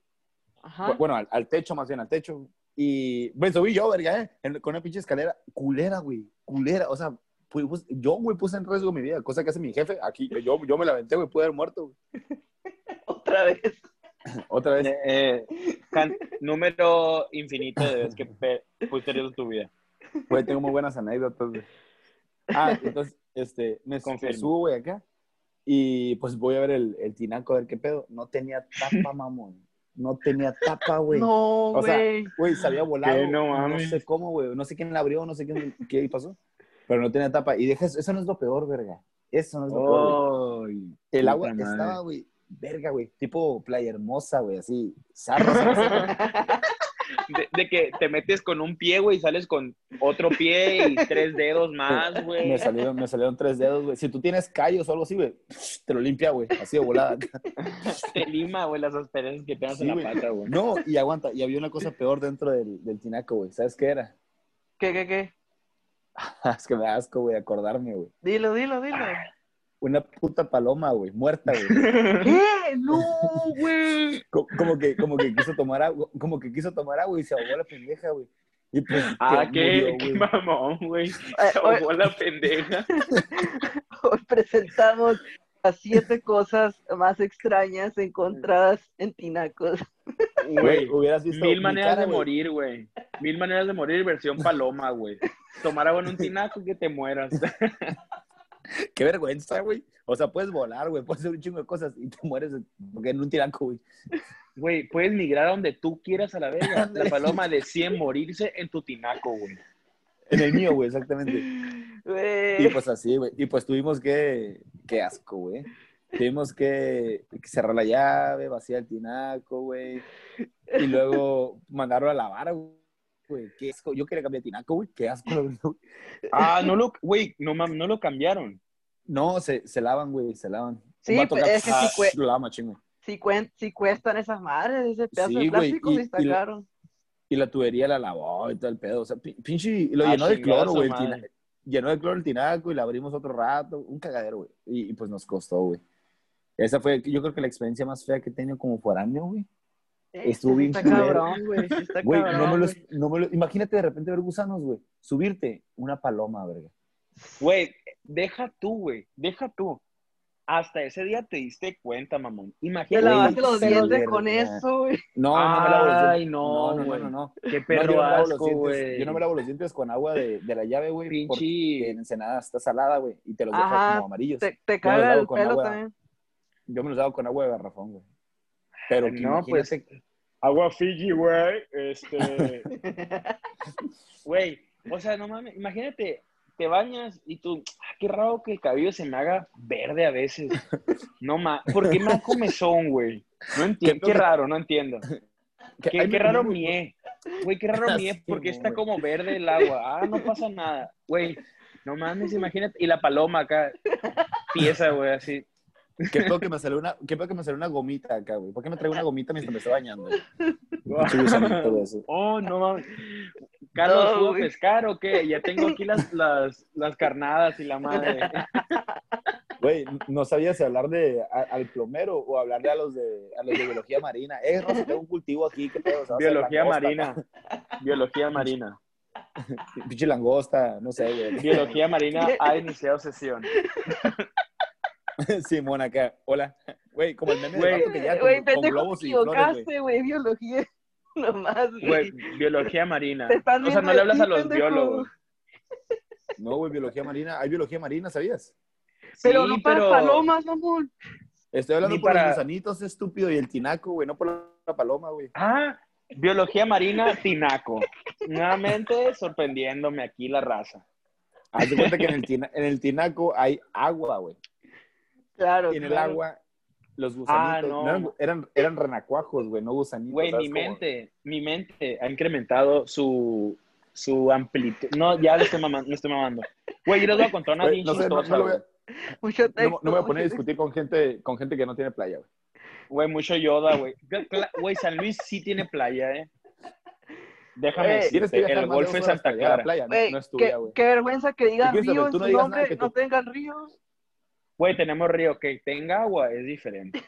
Ajá. Bueno, al, al techo, más bien, al techo. Y me subí yo, verga, ¿eh? En- con una pinche escalera. Culera, güey. Culera. O sea, yo, güey, puse en riesgo mi vida. Cosa que hace mi jefe. Aquí, yo, yo me la aventé, güey. Pude haber muerto, güey. Otra vez. Otra vez. Eh, eh, can- número infinito de veces que en riesgo tu vida. Güey, tengo muy buenas anécdotas, güey. Ah, entonces, este, me, me subo, güey, acá. Y pues voy a ver el, el tinaco, a ver qué pedo. No tenía tapa, mamón. No tenía tapa, güey. No, O sea, güey. Güey, se había volado. No No, sé cómo, güey. No sé quién la abrió, no sé quién, qué pasó. Pero no tenía tapa. Y deja, eso eso no es lo peor, verga. Eso no es lo peor, güey. Ay, El agua estaba, güey, verga, güey. Tipo playa hermosa, güey, así. Zarra, zarra, zarra. De, de que te metes con un pie, güey, y sales con otro pie y tres dedos más, güey. Me salieron, me salieron tres dedos, güey. Si tú tienes callos o algo así, güey, te lo limpia, güey. Así de volada. Te lima, güey, las asperezas que tengas Sí, en la pata, güey. No, y aguanta. Y había una cosa peor dentro del, del tinaco, güey. ¿Sabes qué era? ¿Qué, qué, qué? es que me da asco, güey, acordarme, güey. Dilo, dilo, dilo. Una puta paloma, güey, muerta, güey. ¿Qué? No, güey. Co- Como que, como que quiso tomar agua, como que quiso tomar agua y se ahogó la pendeja, güey. Y pues, Ah, qué, murió, qué güey. mamón, güey. Se Eh, hoy- ahogó la pendeja. Hoy presentamos las siete cosas más extrañas encontradas en tinacos. Güey, hubieras visto mil mi maneras cara, de morir, güey. Mil maneras de morir, versión paloma, güey. Tomar agua en un tinaco y que te mueras. Qué vergüenza, güey. O sea, puedes volar, güey, puedes hacer un chingo de cosas y te mueres en un tinaco, güey. Güey, puedes migrar a donde tú quieras a la verga. La paloma decide morirse en tu tinaco, güey. En el mío, güey, exactamente. Y Güey. pues así, güey. Y pues tuvimos que, qué asco, güey. Tuvimos que cerrar la llave, vaciar el tinaco, güey. Y luego mandarlo a lavar, güey. Qué asco. Yo quería cambiar de tinaco, güey. Qué asco. güey. Ah, no lo, güey, no, no lo cambiaron. No, se, se lavan, güey, se lavan. Sí, pues, es que sí ah, cue- lava machín, güey. Si, cuen- si cuestan esas madres, ese pedazo Sí, de güey, plástico y- sí está y la-. Y la tubería la lavó y todo el pedo. O sea, pi- pinche, y lo Ah, llenó de cloro, güey. Llenó de cloro el tinaco y la abrimos otro rato. Un cagadero, güey. Y, y, pues nos costó, güey. Esa fue, yo creo que la experiencia más fea que he tenido como foráneo, güey. Estuvo Sí bien Está cabrón, güey. sí está Güey, cabrón, no me, lo, güey. no me lo- imagínate de repente ver gusanos, güey. Subirte una paloma, verga. Güey, deja tú, güey, deja tú. Hasta ese día te diste cuenta, mamón. Te Imagínate. lavaste los dientes con eso, güey. No, no me lavo los dientes. Ay, no, no, no, no, no. Qué perro lavo asco, güey. yo no me lavo los dientes con agua de, de la llave, güey. Porque Pinche. en Ensenada está salada, güey. Y te los deja Ajá, como amarillos. Te, te caga lavo el con pelo agua. también. Yo me los hago con agua de garrafón, güey. Pero que No, pues, Agua Fiji, güey. Este. Güey, o sea, no mames, imagínate, te bañas y tú, ah, qué raro que el cabello se me haga verde a veces. No mames, ¿por qué me comezón, güey? No entiendo, ¿Qué- raro, no entiendo. Qué, raro me- mié. Güey, qué raro mié, Sí, porque está como verde el agua. Ah, no pasa nada. Güey, no mames, imagínate. Y la paloma acá, pieza, güey, así. ¿Qué pedo que me salió una, qué pedo que me salió una gomita acá, güey? ¿Por qué me traigo una gomita mientras me estoy bañando? Oh, no mames. Carlos, No, ¿pudo güey. pescar o qué? Ya tengo aquí las, las, las carnadas y la madre. Güey, no sabía si hablar de a- al plomero o hablarle a los de a los de biología marina. Eh, Rosy, tengo un cultivo aquí, ¿qué pedo? Biología marina. Biología marina. Pinche langosta, no sé, güey. Biología marina ha iniciado sesión. Simón acá, hola. Güey, como el meme que ya con, Güey, con pendejo, globos te y flores, güey. equivocaste, güey. Biología. Nomás, Güey, güey. biología marina. Te están O sea, no le hablas a los pendejo. biólogos. No, güey, biología marina. Hay biología marina, ¿sabías? Pero Sí, no para pero- palomas, mamón. Estoy hablando Ni por para- los gusanitos, estúpido, y el tinaco, güey, no por la paloma, güey. Ah, biología marina, tinaco. Nuevamente sorprendiéndome aquí la raza. Haz de cuenta que en el, tina- en el tinaco hay agua, güey. Claro. Y en el claro. agua los gusanitos. no. no eran, eran, renacuajos, güey, no gusanitos. Güey, ¿sabes mi cómo? mente, mi mente ha incrementado su, su amplitud. No, ya le estoy mamando, le estoy mamando. Güey, yo les voy a contar una bien no sé, no, no lo Mucho no- texto. no me voy a poner a discutir con gente, con gente que no tiene playa, güey. Güey, mucho Yoda, güey. Güey, San Luis sí tiene playa, ¿eh? Déjame decirte, el Golfo de Santa para llegar a la Clara. playa, no, no es qué, tuya, güey. qué vergüenza que digan Christopher, río en tú su no digas nombre, nada que no tengan ríos. Güey, tenemos río. Que tenga agua es diferente.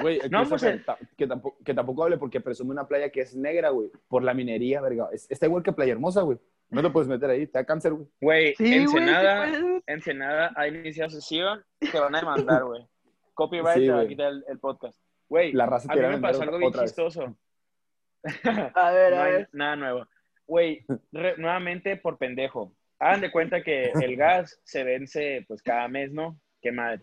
Güey, No, pues, ta- que, tampoco, que tampoco hable porque presume una playa que es negra, güey, por la minería, verga. Es- está igual que Playa Hermosa, güey. No te puedes meter ahí, te da cáncer, güey. Güey, Sí, güey, Ensenada, puedes. Ensenada ha iniciado sesión. Te van a demandar, güey. Copyright Sí, te va a güey. quitar el, el podcast. Güey, La raza a mí me pasó algo bien chistoso. A ver, No a hay ver. nada nuevo. Güey, nuevamente por pendejo. Hagan de cuenta que el gas se vence pues cada mes, ¿no? Qué madre.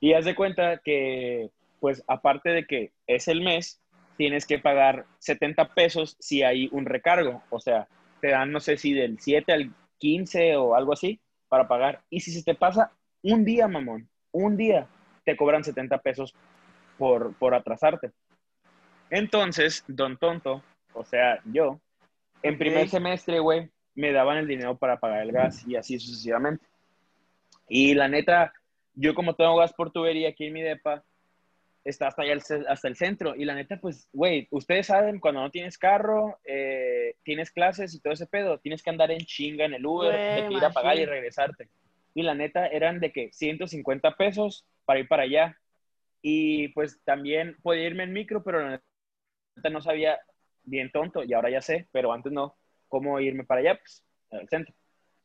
Y haz de cuenta que, pues aparte de que es el mes, tienes que pagar 70 pesos si hay un recargo. O sea, te dan, no sé si del 7 al 15 o algo así para pagar. Y si se te pasa un día, mamón, un día, te cobran 70 pesos por, por atrasarte. Entonces, don tonto, o sea, yo, en primer Ok. semestre, güey, me daban el dinero para pagar el gas y así sucesivamente. Y la neta, yo como tengo gas por tubería aquí en mi depa, está hasta allá el, hasta el centro. Y la neta, pues, güey, ustedes saben, cuando no tienes carro, eh, tienes clases y todo ese pedo, tienes que andar en chinga en el Uber, de que ir a pagar y regresarte. Y la neta, eran de que 150 pesos para ir para allá. Y pues también podía irme en micro, pero la neta no sabía, bien tonto, y ahora ya sé, pero antes no, cómo irme para allá, pues, al centro.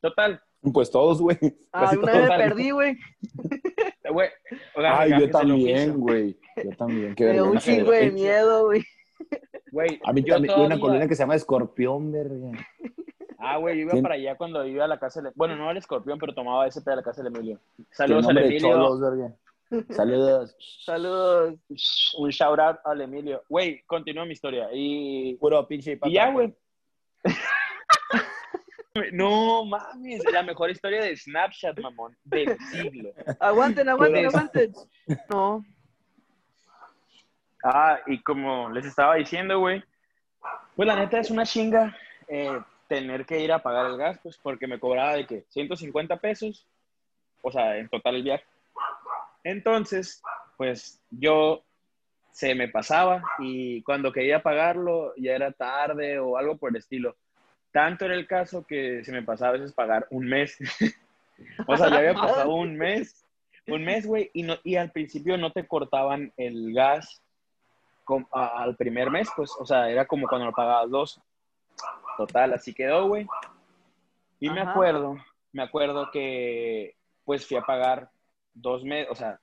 Total, Pues todos, güey. Ah, una vez me perdí, güey. Ay, yo del también, güey. Yo también. Qué Me dio un vergüenza. chingo de miedo, güey. Güey, A mí yo también, una colonia que se llama Escorpión, verga. Ah, güey, yo iba para allá cuando iba a la casa de... Bueno, no al escorpión, pero tomaba ese de la casa de Emilio. Saludos al Emilio. cholos, verga. Saludos. Saludos. Un shout out al Emilio. Güey, continúa mi historia. Y, Puro pinche y ya, güey. No mames, la mejor historia de Snapchat, mamón, del siglo. Aguanten, aguanten, aguanten. No. Ah, y como les estaba diciendo, güey, pues la neta es una chinga eh, tener que ir a pagar el gas, pues porque me cobraba de que 150 pesos, o sea, en total el viaje. Entonces, pues yo se me pasaba y cuando quería pagarlo ya era tarde o algo por el estilo. Tanto era el caso que se me pasaba a veces pagar un mes. o sea, ya había pasado un mes, un mes, güey, y, no, y al principio no te cortaban el gas com- a- al primer mes, pues, o sea, era como cuando lo pagabas dos. Total, así quedó, güey. Y me Ajá. acuerdo, me acuerdo que, pues, fui a pagar dos meses, o sea,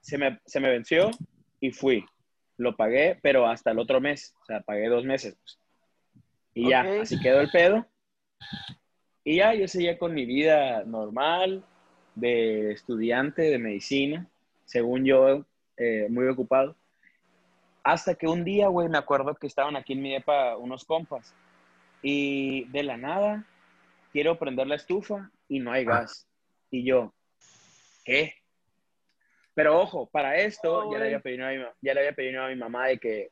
se me, se me venció y fui. Lo pagué, pero hasta el otro mes, o sea, pagué dos meses, pues. Y ya, así quedó el pedo. Y ya, yo seguía con mi vida normal, de estudiante de medicina, según yo, eh, muy ocupado. Hasta que un día, güey, me acuerdo que estaban aquí en mi depa unos compas. Y de la nada, quiero prender la estufa y no hay gas. Y yo, ¿qué? Pero ojo, para esto Oh, ya, le había pedido a mi, ya le había pedido a mi mamá de que,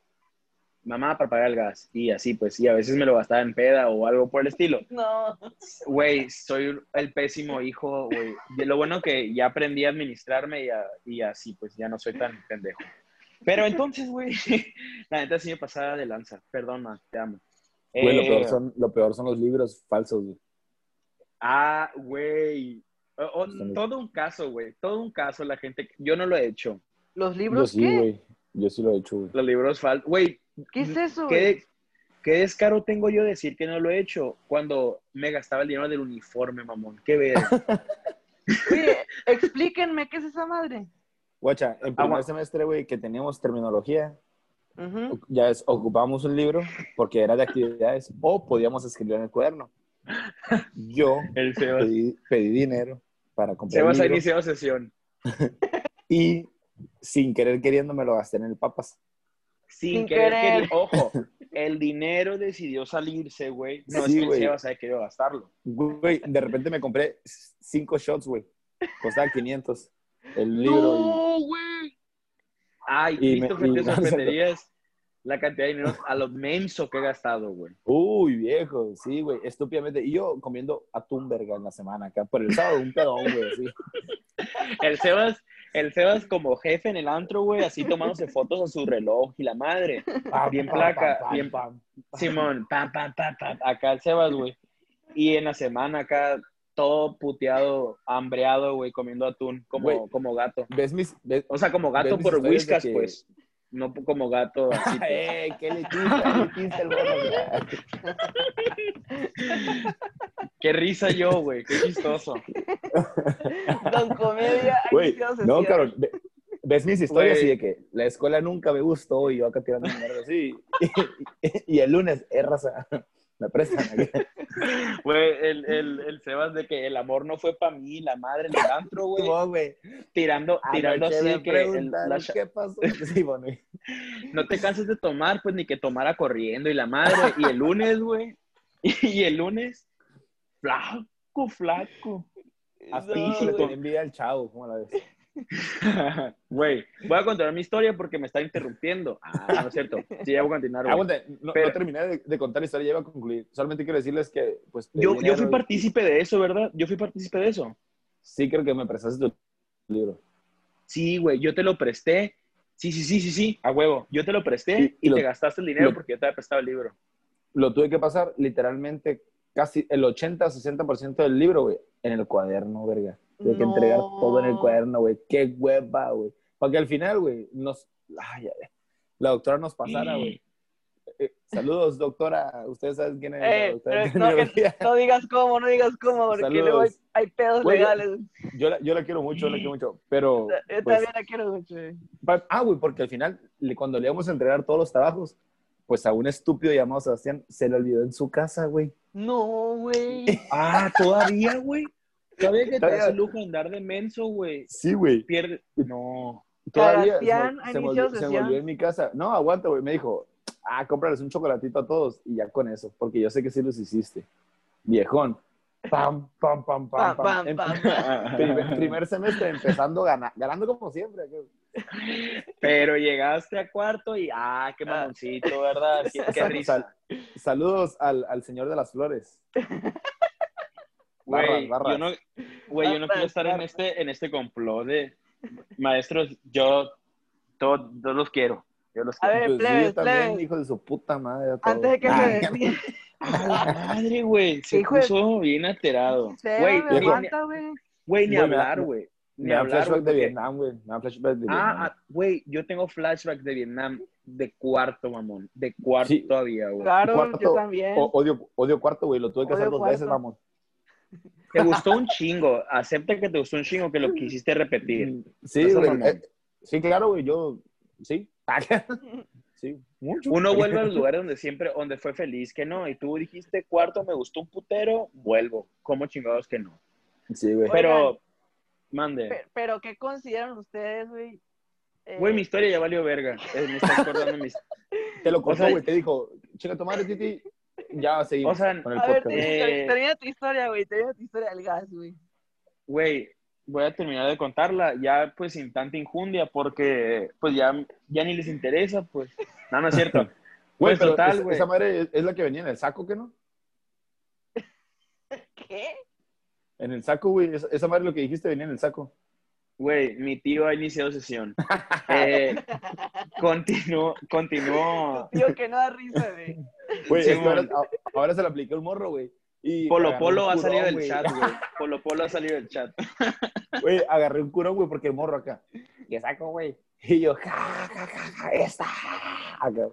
mamá, para pagar el gas. Y así, pues, y a veces me lo gastaba en peda o algo por el estilo. No. Güey, soy el pésimo hijo, güey. Y lo bueno que ya aprendí a administrarme y, a- y así, pues ya no soy tan pendejo. Pero entonces, güey, la neta sí me pasaba de lanza. Perdón, ma, te amo. Güey, lo, Eh, peor son, lo peor son los libros falsos, güey. Ah, güey. O- o- Están- todo un caso, güey. Todo un caso, la gente. Yo no lo he hecho. ¿Los Yo libros sí, qué? güey. Yo sí lo he hecho, güey. Los libros falsos. Güey, ¿Qué es eso? ¿qué, ¿qué descaro tengo yo de decir que no lo he hecho cuando me gastaba el dinero del uniforme, mamón? Qué ver. Explíquenme qué es esa madre. Guacha, en primer Agua. semestre, güey, que teníamos terminología, Ujú. ya es, ocupábamos un libro porque era de actividades o podíamos escribir en el cuaderno. Yo El pedí, pedí dinero para comprar Sebas ha iniciado sesión. y sin querer queriendo me lo gasté en el papas. Sin, Sin querer, querer. querer- Ojo, el dinero decidió salirse, güey. No Sí, es que. Sebas haya querido gastarlo. Güey, de repente me compré cinco shots, güey. Costaba 500 el libro. No, güey. Ay, Y me- y- te sorprenderías la cantidad de dinero a lo menso que he gastado, güey. Uy, viejo, sí, güey, estúpidamente. Y yo comiendo atún verga en la semana acá, por el sábado, un pedón, güey, sí. El Sebas, el Sebas como jefe en el antro, güey, así tomándose fotos a su reloj y la madre. Pam, Bien pam, placa, pam, bien- pam. Simón, pam, pam, pam, pam, acá el Sebas, güey. Y en la semana acá, todo puteado, hambreado, güey, comiendo atún como, como gato. ¿Ves mis, ves, O sea, como gato ¿Ves mis por whiskas, que- pues. No como gato así. ¡Eh, qué letista, letista el bueno! Qué risa yo, güey, qué chistoso. Don Comedia. Güey, no, cabrón, ve- ves mis historias Güey. y de que la escuela nunca me gustó y yo acá tirando mierda así. Y, el lunes, es raza, me prestan. Güey, el, el, el Sebas de que el amor no fue para mí, la madre en el antro, güey. No, güey. Tirando, tirando así de que el- la qué pasó. Sí, bueno, no te canses de tomar, pues ni que tomara corriendo y la madre. Y el lunes, güey. Y el lunes, flaco, flaco. hasta No, le güey. tenía envidia al chavo, ¿cómo la ves? Güey, voy a contar mi historia porque me está interrumpiendo. Ah, no es cierto. Sí, ya voy a continuar. Aguanta, no, Pero- no terminé de, de contar la historia, ya iba a concluir. Solamente quiero decirles que, pues, Yo, yo fui partícipe de eso, ¿verdad? Yo fui partícipe de eso. Sí, creo que me prestaste tu libro. Sí, güey, yo te lo presté. Sí, sí, sí, sí, sí, a huevo. Yo te lo presté Y- y, y lo- te gastaste el dinero lo- porque yo te había prestado el libro. Lo tuve que pasar literalmente casi el 80-60% del libro, güey, en el cuaderno, verga. Tuve que No. entregar todo en el cuaderno, güey. Qué hueva, güey. Para que al final, güey, nos... Ay, ay, la doctora nos pasara, güey. Eh, saludos, doctora. Ustedes saben quién es la Eh, doctora no, que- digas cómo, no digas cómo, porque Saludos. luego hay, hay pedos legales. Yo la, yo la quiero mucho, la quiero mucho. Pero... Yo pues, también la quiero mucho. Ah, güey, porque al final, cuando le íbamos a entregar todos los trabajos, pues a un estúpido llamado Sebastián se le olvidó en su casa, güey. No, güey. Ah, todavía, güey. Todavía que te hace el lujo andar de menso, güey. Sí, güey. Pierde. No. Todavía se, a se olvidó en mi casa. No, aguanta, güey. Me dijo, ah, cómprales un chocolatito a todos y ya con eso, porque yo sé que sí los hiciste. Viejón. Pam, pam, pam, pam, Pam, pam. pam, En- pam. primer, primer semestre empezando gana- ganando como siempre. Pero llegaste a cuarto y, ah, qué mamoncito, ¿verdad? Qué, qué risa. sal- saludos al, al señor de las flores. Güey, yo no, güey, yo no quiero estar en este, en este complot de maestros. Yo todos, todos los quiero. Yo los A quiero. ver, Pues sí, plebes, yo también, plebes. hijo de su puta madre. a. Antes de que Ah, se desvíe, A la madre, güey. Se Hijo de- puso bien alterado. Güey, me güey. güey, ni me hablar, güey. Ni Me hablar, flashback de Vietnam, güey. Me flashback de Vietnam. Ah, ah, güey, yo tengo flashbacks de Vietnam de cuarto, mamón. De cuarto Sí. todavía, güey. Claro, Cuarto, yo también. O- odio, odio cuarto, güey. Lo tuve que Odio hacer dos cuarto. veces, vamos. Te gustó un chingo. Acepta que te gustó un chingo que lo quisiste repetir. Sí, güey. eh, sí, claro, güey. Yo, sí. sí, mucho. Uno vuelve a los lugares donde siempre, donde fue feliz, que no. Y tú dijiste cuarto, me gustó un putero, vuelvo. ¿Cómo chingados que no? Sí, güey. Pero, mande. Pe- Pero, ¿qué consideran ustedes, güey? Eh, Güey, mi historia ya valió verga. Eh, me estás acordando mis... Te lo sea- güey. Te dijo, chica, tu madre, Titi. Ya seguimos O sea, con el A ver, eh, termina tu historia, güey. Termina tu historia del gas, güey. Güey, voy a terminar de contarla ya pues sin tanta injundia porque pues ya, ya ni les interesa, pues. No, no es cierto. Güey, Pues pero total, esa- güey. esa madre es, es la que venía en el saco, ¿qué no? ¿Qué? En el saco, güey. Esa, esa madre lo que dijiste venía en el saco. Güey, mi tío ha iniciado sesión. Eh, continuó, continuó. Tío, que no da risa, güey. Güey, ahora, se le aplicó el morro, güey. Y Polo Polo ha salido del chat, güey. Polo Polo ha salido del chat. Güey, agarré un curón, güey, porque el morro acá. ¿Qué saco, güey? Y yo, ja, ja, ja, ja, esta. Acá.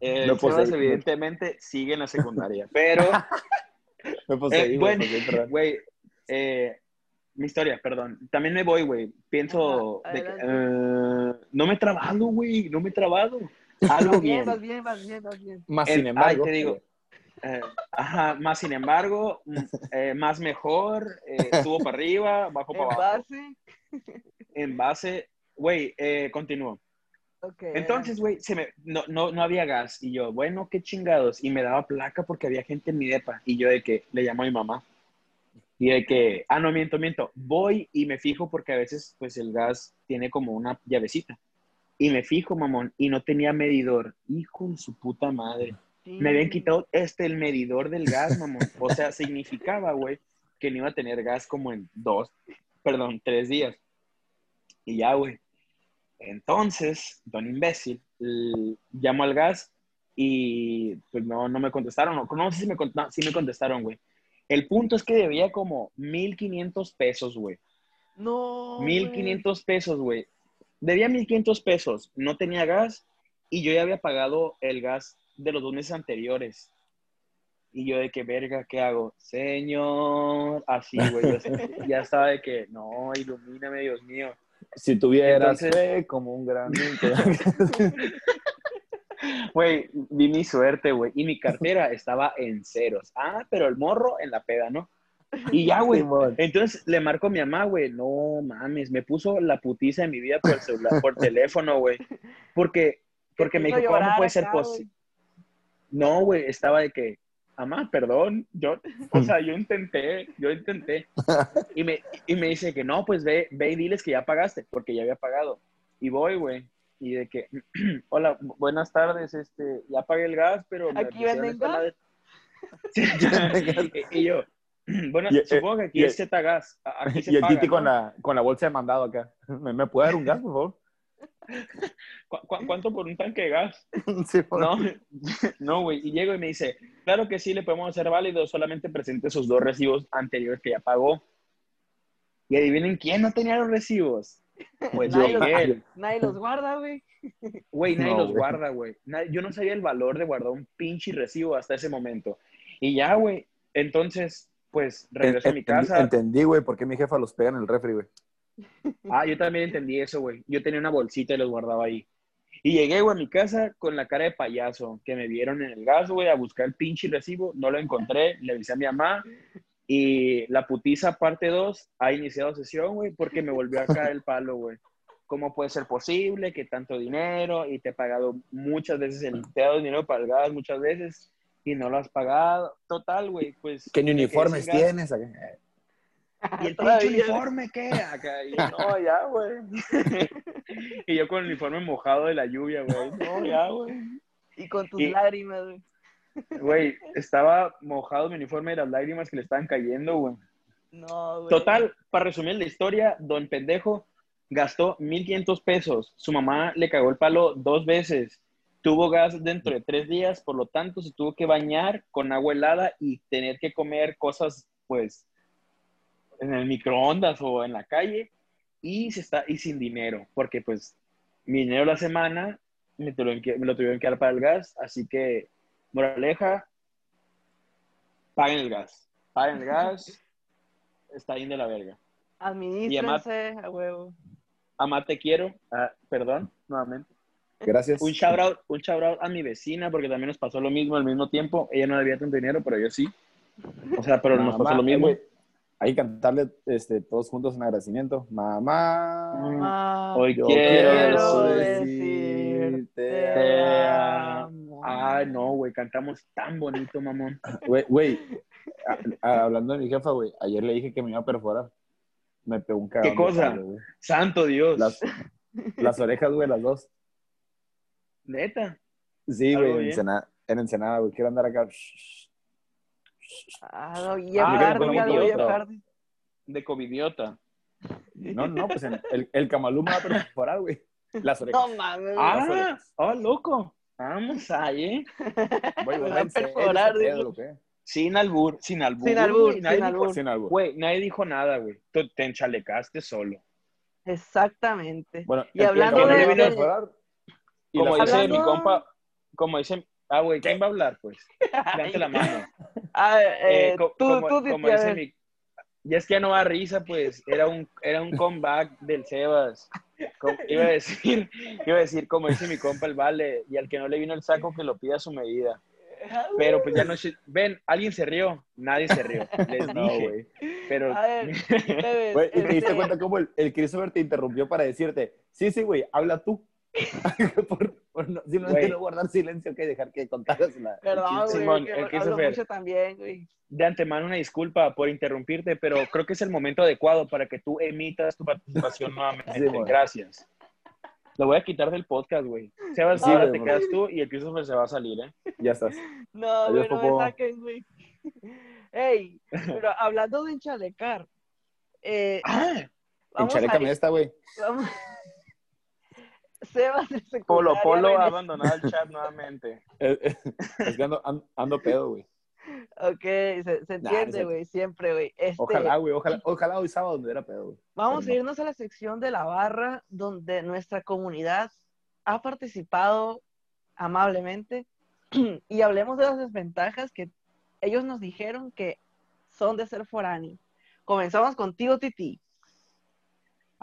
Eh, No Sebas, posee- evidentemente sigue en la secundaria, pero, Me poseí, Eh, güey, bueno, poseí, güey, eh, mi historia, perdón. También me voy, güey. Pienso, Ajá, de que, adelante. eh, no me he trabado, güey, no me he trabado. Algo Vas bien, bien. vas bien, vas bien, vas bien. Más en- sin embargo. ay, te digo, Eh, ajá, más sin embargo, mm, eh, más mejor, eh, estuvo para arriba, bajo En para abajo. base. En base, güey, eh, continúo. Ok. Entonces, güey, se me, no, no, no había gas. Y yo, bueno, qué chingados. Y me daba placa porque había gente en mi depa. Y yo de que le llamo a mi mamá. Y de que, ah, no, miento, miento. Voy y me fijo porque a veces, pues, el gas tiene como una llavecita. Y me fijo, mamón, y no tenía medidor. Hijo de su puta madre. Me habían quitado este, el medidor del gas, mamón. O sea, significaba, güey, que no iba a tener gas como en dos, perdón, tres días. Y ya, güey. Entonces, don imbécil, llamo al gas y pues no, no me contestaron. No, no sé si me, no, sí me contestaron, güey. El punto es que debía como 1,500 pesos, güey. No. 1,500 pesos, güey. Debía 1,500 pesos. No tenía gas y yo ya había pagado el gas de los dos meses anteriores. Y yo de que, verga, ¿qué hago? Señor, así, güey. Ya- estaba de que, no, ilumíname, Dios mío. Si tuvieras Entonces- como un granito. Güey, vi mi suerte, güey. Y mi cartera estaba en ceros. Ah, pero el morro en la peda, ¿no? Y ya, güey. Entonces le marco a mi mamá, güey. No mames, me puso la putiza de mi vida por celular, por teléfono, güey. Porque, porque me dijo, ¿cómo puede ser posible? No, güey, estaba de que, mamá, perdón, yo, o sea, yo intenté, yo intenté. Y me, y me dice que no, pues ve, ve y diles que ya pagaste, porque ya había pagado. Y voy, güey. Y de que, hola, bu- buenas tardes, este, ya pagué el gas, pero me ¿Aquí venden gas? madre". Sí, y, y yo, bueno, Y, eh, supongo que aquí y- es Z gas. a- Aquí se Y el paga, Titi con, la, con la bolsa de mandado acá. ¿Me, me puede dar un gas, por favor? ¿Cu- cu- cuánto por un tanque de gas? No, no, güey. Y llego y me dice, claro que sí, le podemos hacer válido, solamente presente sus dos recibos anteriores que ya pagó. Y adivinen quién no tenía los recibos. Pues Nadie los- Miguel. Nadie los guarda, güey. Güey, nadie No, los guarda, güey. Yo no sabía el valor de guardar un pinche recibo hasta ese momento. Y ya, güey. Entonces, pues regreso a mi Entendí- casa. Entendí, güey, por qué mi jefa los pega en el refri, güey. Ah, yo también entendí eso, güey. Yo tenía una bolsita y los guardaba ahí. Y llegué, güey, a mi casa con la cara de payaso, que me vieron en el gas, güey, a buscar el pinche recibo. No lo encontré, le avisé a mi mamá. Y la putiza parte 2 ha iniciado sesión, güey, porque me volvió a caer el palo, güey. ¿Cómo puede ser posible que tanto dinero y te he pagado muchas veces el te he dado dinero para el gas muchas veces y no lo has pagado? Total, güey, pues. ¿Qué ni uniformes tienes? Acá. ¿Y el pinche uniforme qué? Acá, y yo, no, ya, güey. y yo con el uniforme mojado de la lluvia, güey. No, ya, güey. Y con tus Y- lágrimas, güey. Güey, estaba mojado mi uniforme de las lágrimas que le estaban cayendo, güey. No, güey. Total, para resumir la historia, don pendejo gastó 1.500 pesos. Su mamá le cagó el palo dos veces. Tuvo gas dentro de tres días, por lo tanto se tuvo que bañar con agua helada y tener que comer cosas, pues, en el microondas o en la calle. Y, se está, y sin dinero, porque pues mi dinero la semana me, tuvieron que- me lo tuvieron que dar para el gas. Así que, moraleja, paguen el gas. Paguen el gas. Está bien de la verga. Administrense a huevo. Amá, te quiero. Ah, perdón, nuevamente. Gracias. Un shout, out, un shout out a mi vecina, porque también nos pasó lo mismo al mismo tiempo. Ella no debía tanto dinero, pero yo sí. O sea, pero nos pasó lo mismo. güey, Hay que cantarle este, todos juntos un agradecimiento. Mamá, Mamá, Hoy yo quiero quiero decirte te amo. Ay, no, güey, cantamos tan bonito, mamón. Güey, hablando de mi jefa, güey, ayer le dije que me iba a perforar. Me pegó un cagón. ¿Qué cosa? Santo Dios. Las, las orejas, güey, las dos. Neta. Sí, güey, en. Ensenada, en Ensenada, güey. Quiero andar acá. Ah, Ah, como algo de. Hardy. De covidiota. No, no, pues en- el, el camalú me va a perforar, güey. Las orejas. No mames. Ah, oh, loco. Vamos ahí, ¿eh? Güey, me güey, va a perforar, este pedo, digo. ¿lo qué? Sin albur, sin albur. Sin albur, güey. Nadie sin dijo- albur. Sin algo. Güey, nadie dijo nada, güey. Tú te enchalecaste solo. Exactamente. Bueno, Y el- el hablando de- y Como dice orejas- mi Hablando- compa, como dice, ah, güey, ¿quién va a hablar, pues? Levante la mano. Ah, eh, Eh, co- tú, como, tú, como dice mi... Ya es que ya no da risa, pues, era un, era un comeback del Sebas. Como- iba a decir, iba a decir, como dice mi compa el Vale, y al que no le vino el saco, que lo pida a su medida. Pero pues ya no sé, ven, alguien se rió, nadie se rió, les No, dije, güey. pero A ver, y te diste cuenta cómo el, el Christopher te interrumpió para decirte, sí, sí, güey, habla tú. por, por no, simplemente no guardar silencio que dejar que contaras la... Perdón, güey, Simón, que hablo mucho también, güey. de antemano una disculpa por interrumpirte, pero creo que es el momento adecuado para que tú emitas tu participación nuevamente. Sí. Gracias. Lo voy a quitar del podcast, güey. Sebas, Sí, ahora te quedas tú y el Christopher se va a salir, ¿eh? Ya estás. No, Adiós, no me saquen, güey. Ey, pero hablando de enchalecar, eh, Ah, vamos a Enchalécame ir- esta, güey. vamos- Sebas de secundaria, Polo Polo ha abandonado el chat nuevamente. Eh, eh, Es que ando, ando- ando pedo, güey. Ok, se, se Nah, no entiende, güey, siempre, güey. Este, Ojalá, güey. Ojalá, ojalá hoy sábado me era pedo, güey. Vamos a Pero no. irnos a la sección de la barra, donde nuestra comunidad ha participado amablemente y hablemos de las desventajas que ellos nos dijeron que son de ser foráneo. Comenzamos contigo, Titi.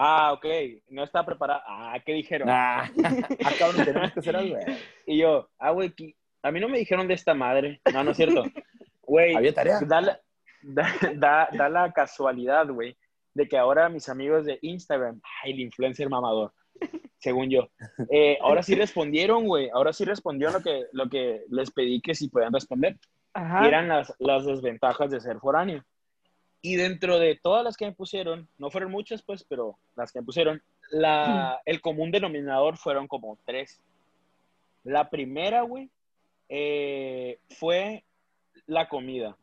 Ah, ok. No está preparado. Ah, ¿qué dijeron? Nah. Ah, cabrón, tenemos que hacer algo, güey. Y yo, ah, güey, a mí no me dijeron de esta madre. No, no es cierto. Güey, Había tarea. da la, da, da- da la casualidad, güey, de que ahora mis amigos de Instagram, ay, el influencer mamador, según yo, eh, ahora sí respondieron, güey, ahora sí respondieron lo que, lo que les pedí que si podían responder. Ajá. Y eran las, las desventajas de ser foráneo. Y dentro de todas las que me pusieron, no fueron muchas, pues, pero las que me pusieron, la, el común denominador fueron como tres. La primera, güey, eh, fue la comida.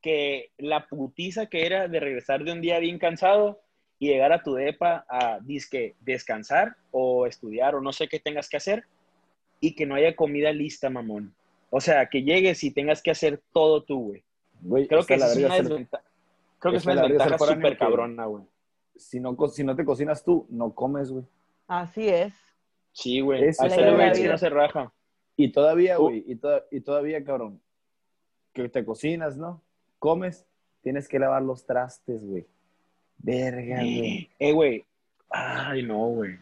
Que la putiza que era de regresar de un día bien cansado y llegar a tu depa a disque descansar o estudiar o no sé qué tengas que hacer y que no haya comida lista, mamón. O sea, que llegues y tengas que hacer todo tú, güey. Güey, Creo que la es una desventaja. Creo que es una foráneo súper cabrona, güey. si no, si no te cocinas tú, no comes, güey. Así es. Sí, güey. Ahí es que no se raja. Y todavía, Uh. güey, y, toda- y todavía, cabrón, que te cocinas, ¿no? Comes, tienes que lavar los trastes, güey. Verga, güey. Eh, güey. Ay, no, güey.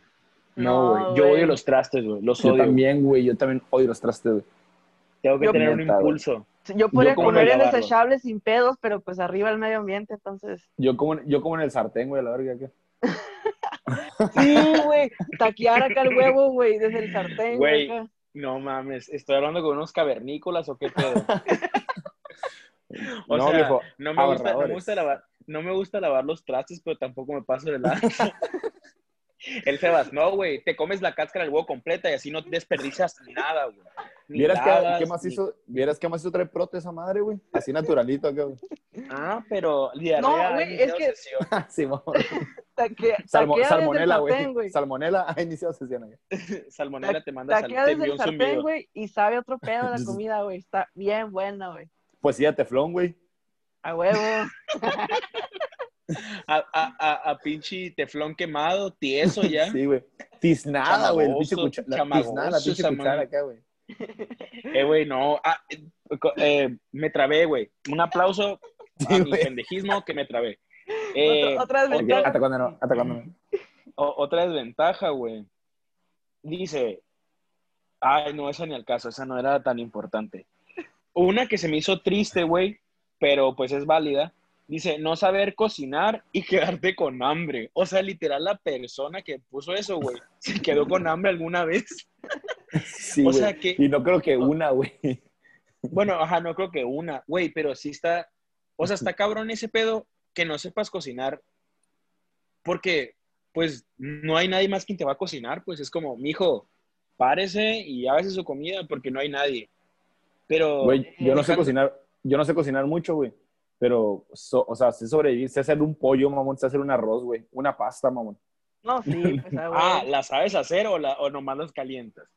No, No, güey. Yo odio los trastes, güey. Los Yo odio. también, güey, yo también odio los trastes, güey. Tengo que Yo- tener un impulso. Yo podría como comer en lavarlo. desechables sin pedos, pero pues arriba el medio ambiente, entonces. Yo como, yo como en el sartén, güey, la verga, ¿qué? Sí, güey. Taquear acá el huevo, güey, desde el sartén, güey. No mames. ¿Estoy hablando con unos cavernícolas o qué pedo? O No, sea, viejo, no, me gusta, no, me gusta lavar, no me gusta lavar los trastes, pero tampoco me paso de lanza. El Sebas, no, güey, te comes la cáscara del huevo completa y así no desperdicias nada, güey. Ni ¿Vieras qué, lavas, qué más ni- hizo? ¿Vieras qué más hizo trae prote esa madre, güey? Así naturalito acá, güey. Ah, pero diarrea No, güey, es que-. Sí, Salmo- el salmonela, güey. Salmonela ha iniciado sesión acá. Salmonela te manda sal, te desde envió el un sartén, güey, y sabe otro pedo la comida, güey. Está bien buena, güey. Pues sí, a teflón, güey. A huevo. A, a, a, a pinche teflón quemado, tieso ya. Sí, güey. Tiznada, güey. tiznada, la pinche cuchara acá, güey. Eh, güey, no. Ah, eh, me trabé, güey. Un aplauso a Sí, mi güey. pendejismo que me trabé. Eh, Otra- desventaja. ¿Hasta cuándo no? ¿Hasta cuándo no? o- otra desventaja, güey. Dice, ay, no, esa ni al caso, esa no era tan importante. Una que se me hizo triste, güey, pero pues es válida. Dice, no saber cocinar y quedarte con hambre. O sea, literal, la persona que puso eso, güey, se quedó con hambre alguna vez. Sí, O sea que- Y no creo que una, güey. Bueno, ajá, no creo que una, güey, pero sí está, o sea, está cabrón ese pedo que no sepas cocinar, porque, pues, no hay nadie más quien te va a cocinar, pues es como, mijo, párese y hágase su comida porque no hay nadie. Pero, Güey, yo no sé cocinar, yo no sé cocinar mucho, güey. Pero, so- o sea, sé sobrevivir, sé hacer un pollo, mamón, sé hacer un arroz, güey. Una pasta, mamón. No, sí, pues ah, ¿la sabes hacer o, la, o nomás las calientas?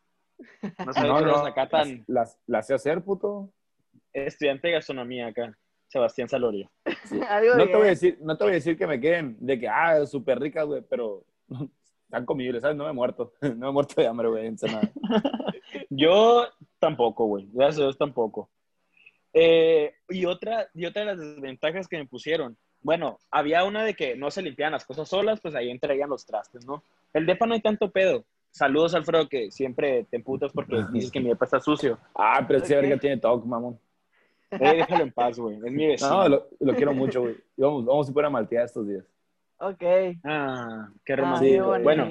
No sabes No, que no, eres acá tan las, las, las sé hacer, puto. estudiante de gastronomía acá, Sebastián Salorio. Algo No te voy a decir, no te voy a decir que me queden de que, ah, súper ricas, güey, pero están comibles, ¿sabes? No me he muerto. No me he muerto de hambre, güey, en nada. Yo tampoco, güey. Gracias a Dios tampoco. Eh, y, otra, y otra de las desventajas que me pusieron. Bueno, había una de que no se limpiaban las cosas solas, pues ahí entrarían los trastes, ¿no? El depa no hay tanto pedo. Saludos, Alfredo, que siempre te emputas porque dices que mi depa está sucio. Ah, pero ese verga tiene talk, mamón. Eh, déjalo en paz, güey. Es mi vecino. No, lo, lo quiero mucho, güey. Vamos, vamos a ir a maltear estos días. Ok. Ah, qué Ah, romántico. Sí, güey. bueno.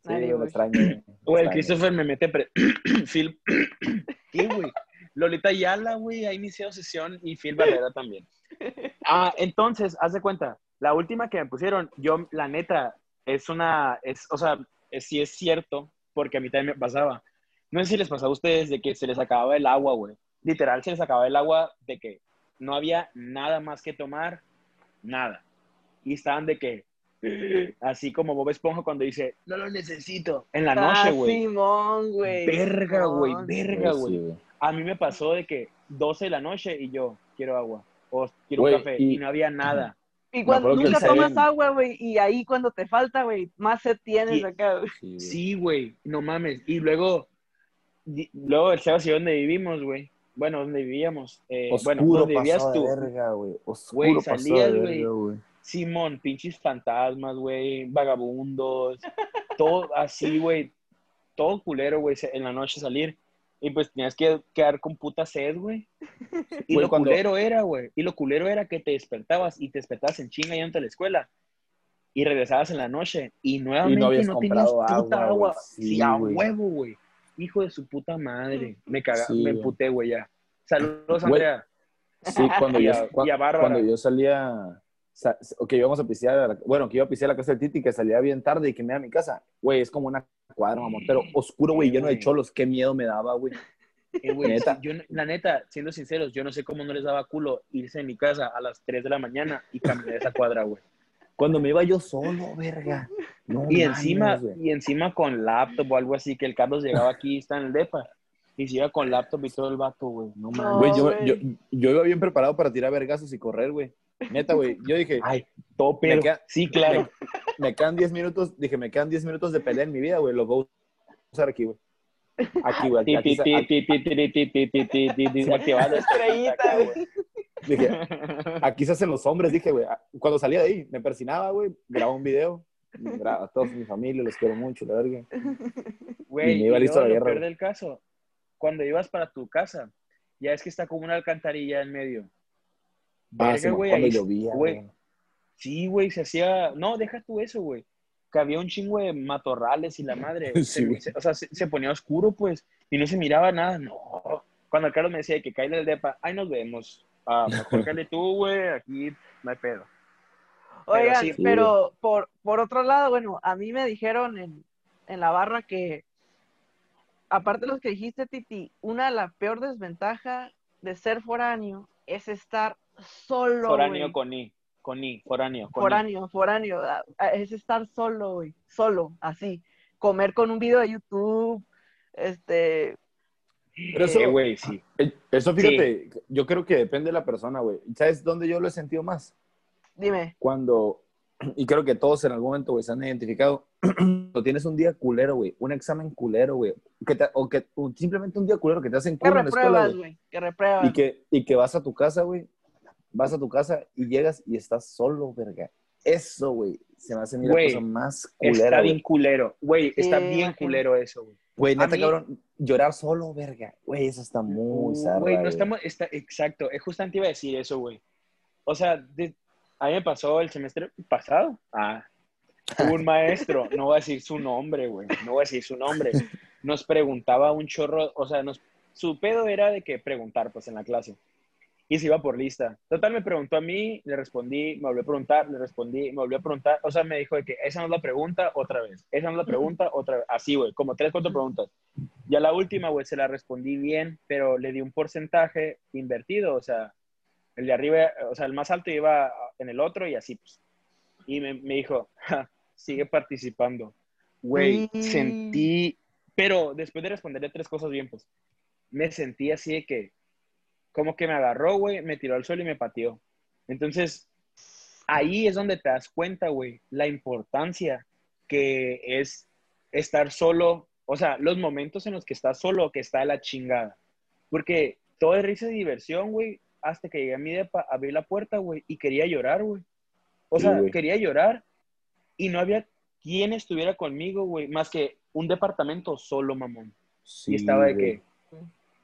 Sí, güey. extraño. güey. Christopher me mete... Pre... Phil... ¿Qué, güey? Lolita Yala, güey, ha iniciado sesión y Phil Barrera también. Ah, entonces, haz de cuenta, la última que me pusieron, yo, la neta, es una, es, o sea, eh, sí es cierto, porque a mí también me pasaba. No sé si les pasaba a ustedes de que se les acababa el agua, güey. Literal, se les acababa el agua de que no había nada más que tomar, nada. Y estaban de que, así como Bob Esponja cuando dice, no lo necesito, en la noche, Ah, güey. Simón, güey. Verga, güey, verga, Sí, güey. güey. A mí me pasó de que 12 de la noche y yo quiero agua o quiero Güey, un café y- y, no había nada. Y cuando nunca tomas Seven- agua, güey, y ahí cuando te falta, güey, más sed tienes Y- acá, güey. Sí, güey. No mames. Y luego, di- luego el Sebas y yo donde vivimos, güey. Bueno, donde vivíamos. Eh, bueno, Oscuro donde vivías tú. güey. Salías, de güey. verga, güey. Simón, pinches fantasmas, güey, vagabundos, todo así, güey, todo culero, güey, se- en la noche salir. Y pues tenías que quedar con puta sed, güey. Y Güey, lo cuando- culero era, güey, y lo culero era que te despertabas y te despertabas en chinga yendo a la escuela. Y regresabas en la noche y nuevamente no, habías tenías comprado puta agua, agua. Sí, Sí, a güey. huevo, güey. Hijo de su puta madre. Me caga, Sí, me güey. emputé, güey, ya. Saludos, Andrea. Sí, cuando Y yo, a- cua- y a cuando yo salía, que íbamos a pisear, a la- bueno, que iba a pisear a la casa del Titi, que salía bien tarde y que me iba a mi casa, güey, es como una cuadra, mamón, pero oscuro, güey, lleno de cholos, qué miedo me daba, güey. Eh, güey, Neta. yo, la neta, siendo sinceros, yo no sé cómo no les daba culo irse de mi casa a las 3 de la mañana y caminar esa cuadra, güey. Cuando me iba yo solo, verga. No Y encima, y encima con laptop o algo así, que el Carlos llegaba aquí está en el depa. Y se iba con laptop y todo el vato, güey. No mames. Güey, yo, yo, yo iba bien preparado para tirar vergazos y correr, güey. Neta, güey, yo dije. Ay, todo sí, claro. Me, quedan 10 minutos, dije, me quedan 10 minutos de pelea en mi vida, güey, los voy a usar aquí, güey. Aquí, güey. Aquí, Desactivado. Estrellita, güey. Dije, aquí se hacen los hombres, dije, güey. Cuando salía de ahí, me persinaba, güey, grababa un video. Grababa a todos mi familia, los quiero mucho, la verga. Güey, y me iba listo a la guerra. el caso, cuando ibas para tu casa, ya es que está como una alcantarilla en medio. Ah, Verga, sí, güey, cuando ahí- llovía, güey. Sí, güey, se hacía. No, deja tú eso, güey. Que había un chingo de matorrales y la madre. Sí, se- güey. se- o sea, se, se ponía oscuro, pues, y no se miraba nada. No. Cuando el Carlos me decía que cae del depa, ahí nos vemos. Ah, mejor cáele tú, güey, aquí no hay pedo. Pero Oigan, sí. pero por, por otro lado, bueno, a mí me dijeron en, en la barra que, aparte de los que dijiste, Titi, una de la peor desventaja de ser foráneo es estar solo, Foráneo güey. con I. Con I, foráneo. Con I. Foráneo, foráneo, ah, ah, es estar solo, güey, solo, así. Comer con un video de YouTube, este... Pero eso- Eh, güey, sí. Eh, Eso, fíjate, yo creo que depende de la persona, güey. ¿Sabes dónde yo lo he sentido más? Dime, Cuando, y creo que todos en algún momento, güey, se han identificado, cuando tienes un día culero, güey, un examen culero, güey, que te- o que o simplemente un día culero que te hacen que culo en la escuela, repruebas, güey, güey, que repruebas. y que, y que vas a tu casa, güey, vas a tu casa y llegas y estás solo, verga. Eso, güey, se me hace mira Güey, cosa más Está culera, bien güey. culero. Güey, está Sí, bien culero eso, güey. Güey, a neta, mí- cabrón, llorar solo, verga. Güey, eso está muy zarra, Güey, no estamos, está, exacto, es justamente iba a decir eso, güey. O sea, de- a mí me pasó el semestre pasado. Ah, un maestro, no voy a decir su nombre, güey, no voy a decir su nombre. Nos preguntaba un chorro, o sea, nos, su pedo era de que preguntar, pues, en la clase. Y se iba por lista. Total, me preguntó a mí, le respondí, me volvió a preguntar, le respondí, me volvió a preguntar. O sea, me dijo de que esa no es la pregunta, otra vez. Esa no es la pregunta, otra vez. Así, güey, como tres, cuatro preguntas. Ya la última, güey, se la respondí bien, pero le di un porcentaje invertido, o sea, el de arriba, o sea, el más alto iba en el otro y así, pues. Y me, me dijo, "Ja, sigue participando. Güey, Mm. sentí, pero después de responderle tres cosas bien, pues, me sentí así de que, como que me agarró, güey, me tiró al suelo y me pateó. Entonces, ahí es donde te das cuenta, güey, la importancia que es estar solo, o sea, los momentos en los que estás solo, que está de la chingada. Porque todo es risa y diversión, güey, hasta que llegué a mi depa, abrí la puerta, güey, y quería llorar, güey. O sea, quería llorar y no había quien estuviera conmigo, güey, más que un departamento solo, mamón. Sí, y estaba de güey. que,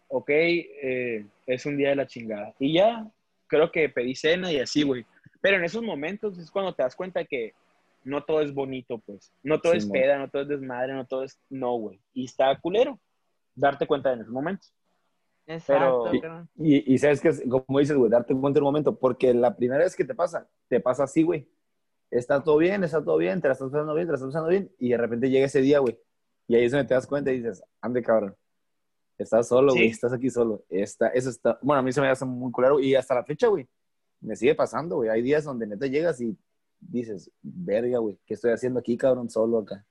ok, eh, es un día de la chingada. Y ya, creo que pedí cena y así, güey. Pero en esos momentos es cuando te das cuenta que no todo es bonito, pues. No todo Sí, es peda, no todo es desmadre, no todo es... No, güey. Y está culero darte cuenta en esos momentos. Exacto, pero- carnal. Y, y sabes que, como dices, güey, darte cuenta en un momento, porque la primera vez que te pasa, te pasa así, güey. está todo bien, está todo bien, te la estás pasando bien, te la estás pasando bien, y de repente llega ese día, güey. Y ahí es donde te das cuenta y dices, ande cabrón. Estás solo, güey, Sí. estás aquí solo. Está, eso está, bueno, a mí se me hace muy culero y hasta la fecha, güey, me sigue pasando, güey. Hay días donde neta llegas y dices, verga, güey, ¿qué estoy haciendo aquí, cabrón, solo acá?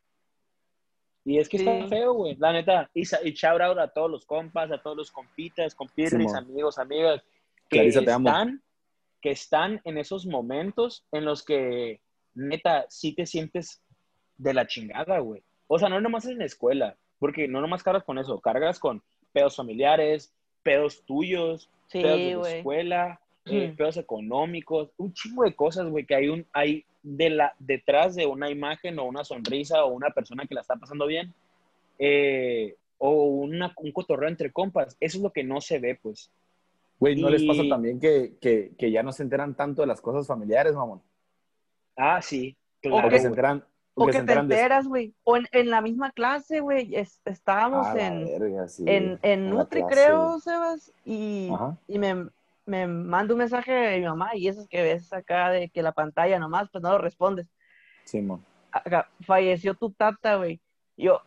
Y es que Sí. está feo, güey, la neta. Y, y shout out a todos los compas, a todos los compitas, compirris, Simón. amigos, amigas, que Clarisa, te amo. están, que están en esos momentos en los que, neta, sí te sientes de la chingada, güey. O sea, no nomás en la escuela, porque no nomás cargas con eso, cargas con pedos familiares, pedos tuyos, Sí, pedos de la escuela, eh, pedos económicos, un chingo de cosas, güey, que hay un hay de la detrás de una imagen o una sonrisa o una persona que la está pasando bien eh, o una, un cotorreo entre compas. Eso es lo que no se ve, pues. Güey, ¿no les pasa también que, que, que ya no se enteran tanto de las cosas familiares, mamón? Ah, sí, O O claro. que se enteran, O que te de- enteras, güey. O en, en la misma clase, güey. es- estábamos Ah, en, verga, sí, en, en Nutri, clase, creo. Sebas. Y, y me, me manda un mensaje de mi mamá. Y esos que ves acá de que la pantalla nomás, pues no lo respondes. Simón. Acá, falleció tu tata, güey. Yo,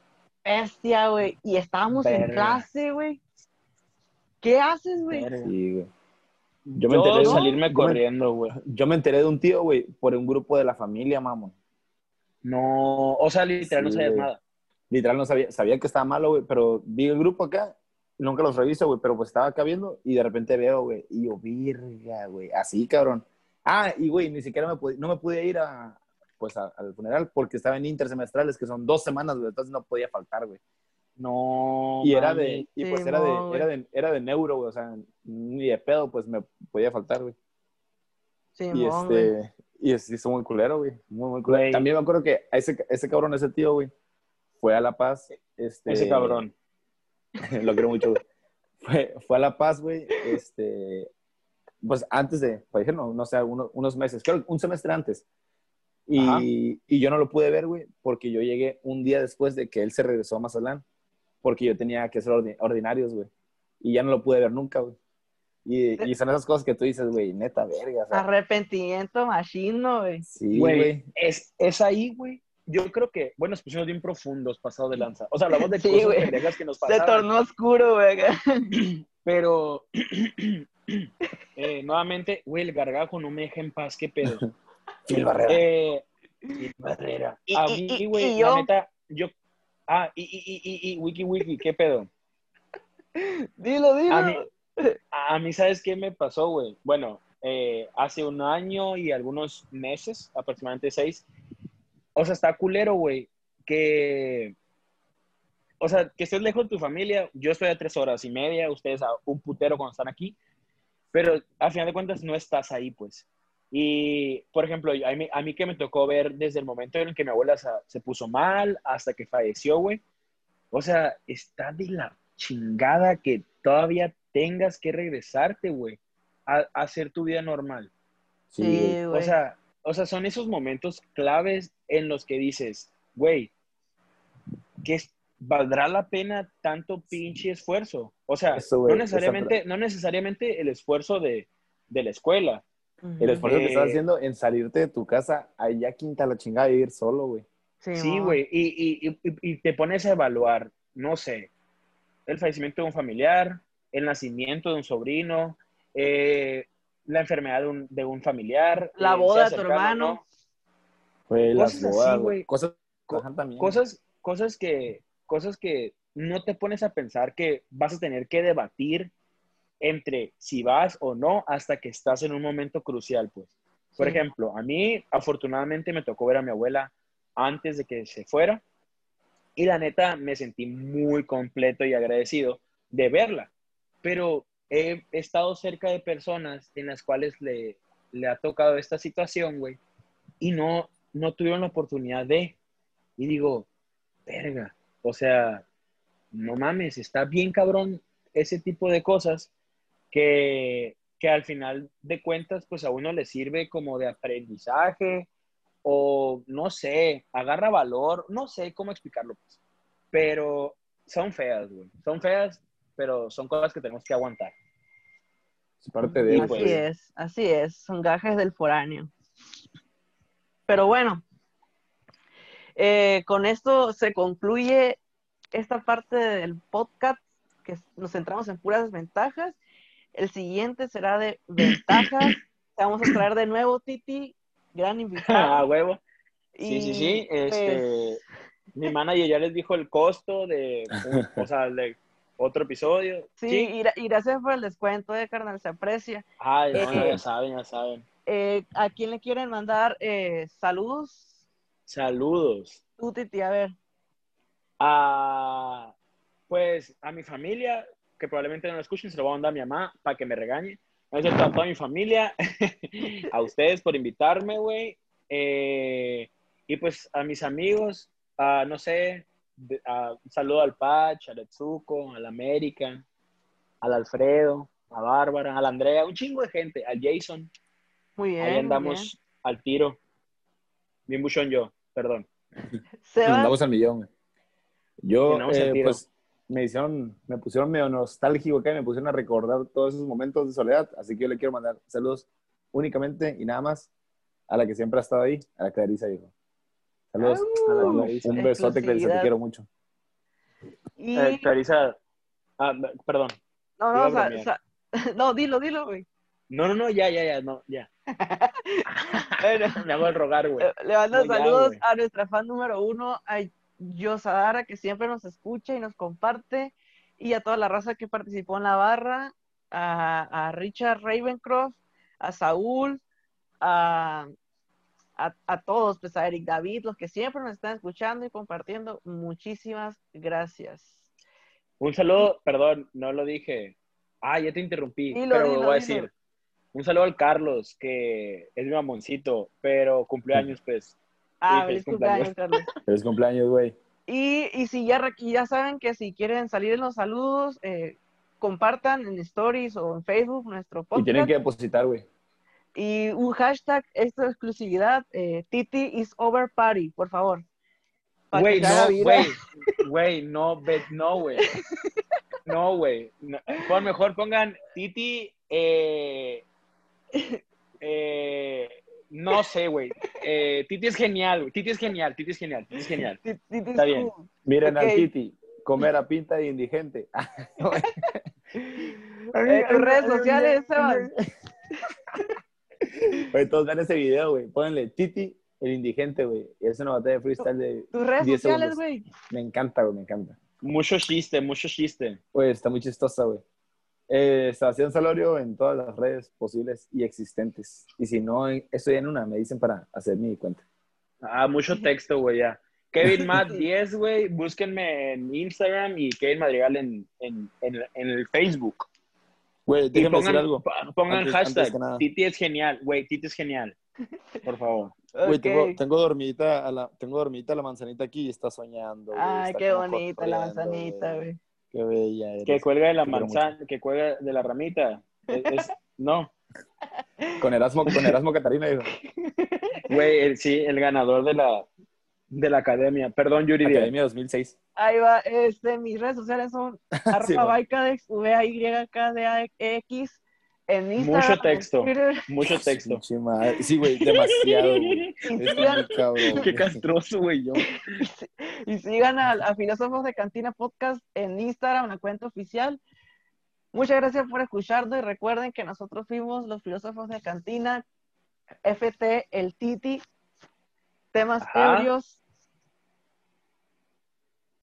bestia, güey. Y estábamos en clase, güey. ¿Qué haces, güey? Sí, güey. Yo, Yo me enteré- salirme yo me- corriendo, güey. Yo me enteré de un tío, güey, por un grupo de la familia, mamón. No, o sea, literal no sabías nada. Literal no sabía, sabía que estaba malo, güey, pero vi el grupo acá, nunca los reviso, güey, pero pues estaba acá viendo y de repente veo, güey, y yo, virga, güey, así, cabrón. Ah, y güey, ni siquiera me pude, no me pude ir a, pues, a- al funeral porque estaba en intersemestrales, que son dos semanas, güey, entonces no podía faltar, güey. No. Y era de, y pues era de, era de, era de neuro, güey, o sea, ni de pedo, pues me podía faltar, güey. Sí, Y este, y es, hizo muy culero, güey. Muy, muy culero. Güey. También me acuerdo que a ese, ese cabrón, ese tío, güey, fue a La Paz. Este, Ese cabrón. lo quiero mucho, güey. Fue, fue a La Paz, güey, este, pues antes de, fallecer, no, no sé, uno- unos meses, creo un semestre antes. Y, y yo no lo pude ver, güey, porque yo llegué un día después de que él se regresó a Mazatlán, porque yo tenía que hacer ordi- ordinarios, güey. Y ya no lo pude ver nunca, güey. Y, y son esas cosas que tú dices, güey, neta, verga. o sea, Arrepentimiento machino, güey. sí, Güey, es, es ahí, güey. Yo creo que, bueno, nos pusimos bien profundos, pasado de lanza. O sea, hablamos de Sí, cosas güey. pendejas que nos Se pasaron. tornó oscuro, güey. Pero, eh, nuevamente, güey, el gargajo no me deja en paz, qué pedo. Phil Barrera. Eh, Phil Barrera. Y- A mí, güey, la neta, yo... Ah, y, y, y, y, y, wiki, wiki, ¿qué pedo? Dilo, dilo. A mí, a mí, ¿sabes qué me pasó, güey? Bueno, eh, hace un año y algunos meses, aproximadamente seis, o sea, está culero, güey, que, o sea, que estés lejos de tu familia, yo estoy a tres horas y media, ustedes a un putero cuando están aquí, pero al final de cuentas no estás ahí, pues. Y, por ejemplo, a mí, que me tocó ver desde el momento en el que mi abuela se, se puso mal hasta que falleció, güey, o sea, está de la chingada que todavía tengas que regresarte, güey, a, a hacer tu vida normal. Sí, Sí, güey. O sea, o sea, son esos momentos claves en los que dices, güey, que es- valdrá la pena tanto pinche esfuerzo. O sea, Eso, güey, no, necesariamente, no necesariamente el esfuerzo de, de la escuela. El esfuerzo que estás haciendo en salirte de tu casa allá quinta la chingada y ir solo, güey. Sí, güey, y, y, y, y te pones a evaluar, no sé, el fallecimiento de un familiar, el nacimiento de un sobrino, eh, la enfermedad de un, de un familiar. La eh, boda de tu hermano. no. Güey, las Cosas así, bodas, güey. Cosas, Co- cosas, cosas que, cosas que no te pones a pensar que vas a tener que debatir entre si vas o no hasta que estás en un momento crucial, pues. Por Sí. ejemplo, a mí afortunadamente me tocó ver a mi abuela antes de que se fuera y la neta me sentí muy completo y agradecido de verla, pero he estado cerca de personas en las cuales le, le ha tocado esta situación, güey, y no, no tuvieron la oportunidad de, y digo, verga, o sea, no mames, está bien cabrón ese tipo de cosas que, que al final de cuentas, pues a uno le sirve como de aprendizaje o no sé, agarra valor, no sé cómo explicarlo, pues. pero son feas, güey, son feas, pero son cosas que tenemos que aguantar. Es parte de, así Así güey. es, así es. Son gajes del foráneo. Pero bueno, eh, con esto se concluye esta parte del podcast que nos centramos en puras desventajas. El siguiente será de ventajas. Te vamos a traer de nuevo, Titi, gran invitado. Ah, huevo. Sí, sí, Y, sí. Este, pues, mi manager ya les dijo el costo de, o sea, de otro episodio. sí, Y, gra- y gracias por el descuento de carnal, se aprecia. Ay, no, Eh, ya saben, ya saben. Eh, ¿A quién le quieren mandar eh, saludos? Saludos. Tú, Titi, a ver. A, pues a mi familia, que probablemente no lo escuchen, se lo voy a mandar a mi mamá para que me regañe. Cierto, a toda mi familia, a ustedes por invitarme, güey. Eh, y pues a mis amigos, a, no sé, de- a- un saludo al Pach, al Etsuko, al América, al Alfredo, a Bárbara, a la Andrea, un chingo de gente, al Jason. Muy bien. Ahí andamos al tiro. Bien buchón yo, perdón. Sebas, Andamos al millón. Yo, al eh, tiro. pues, me hicieron, me pusieron medio nostálgico acá y me pusieron a recordar todos esos momentos de soledad. Así que yo le quiero mandar saludos únicamente y nada más a la que siempre ha estado ahí, a la Clarisa, hijo. Saludos. Au, a la Clarisa. Un besote, Clarisa, te quiero mucho. y... Eh, Clarisa, ah, perdón. no, no, sa- no, dilo, dilo, güey. No, no, no, ya, ya, ya, no, ya. Bueno, Me hago el rogar, güey. le- mando No, saludos a nuestra fan número uno, a Yosadara, que siempre nos escucha y nos comparte, y a toda la raza que participó en la barra, a, a Richard Ravencroft, a Saúl, a, a, a todos, pues a Eric David, los que siempre nos están escuchando y compartiendo. Muchísimas gracias. Un saludo, perdón, no lo dije. Ah, ya te interrumpí, Dilo, pero dilo, lo voy a dilo. decir. Un saludo al Carlos, que es mi mamoncito, pero cumpleaños, pues. Ah, feliz cumpleaños, Carlos. Feliz cumpleaños, güey. Y, y si ya, y ya saben que si quieren salir en los saludos, eh, compartan en stories o en Facebook nuestro Y podcast. tienen que depositar, güey. Y un hashtag, esta exclusividad, eh, Titi is over party, por favor. Güey, no, güey. Güey, no, bet, no, güey. No, güey. No, por mejor pongan Titi, eh, eh, no sé, güey. Eh, Titi es genial, güey. Titi es genial, Titi es genial, Titi es genial. Está bien. cool. Miren Ok. al Titi, comer a pinta de indigente. Eh, tus redes sociales, Sebas. Oye, todos ven ese video, güey. Pónganle Titi, el indigente, güey. Y es una batalla de freestyle de Tus redes 10 sociales, güey. Me encanta, güey, me encanta. Mucho chiste, mucho chiste. Güey, está muy chistosa, güey. Eh, Sebastián Salorio en todas las redes posibles y existentes. Y si no, estoy en una, me dicen para hacer mi cuenta. Ah, mucho texto, güey, ya. Kevin Matt 10, güey. Búsquenme en Instagram y Kevin Madrigal en, en, en, en el Facebook. Güey, déjenme decir algo. pongan Antes- hashtag. antes. Titi es genial, güey. Titi es genial. Por favor. Güey, tengo, tengo dormidita a la, tengo dormidita la manzanita aquí y está soñando. güey, Ay, está qué bonita la manzanita, güey. Qué bella eres. Que cuelga de la manzana, que cuelga de la ramita. Es- es- no, Con Erasmo, con Erasmo Catarina, dijo. güey, el- sí, el ganador de la, de la academia. Perdón, Yuri. Academia 2006. Ahí va, este, mis redes sociales son Sí, arroba. Baicadex, V-A-Y-K-D-A-X, en Instagram, Mucho texto. Mucho texto. Sí, güey, demasiado, güey. Qué castroso, güey, yo. y sigan a, a Filósofos de Cantina Podcast en Instagram, la cuenta oficial. Muchas gracias por escucharnos y recuerden que nosotros fuimos los Filósofos de Cantina, FT, el Titi, temas Ajá. ebrios.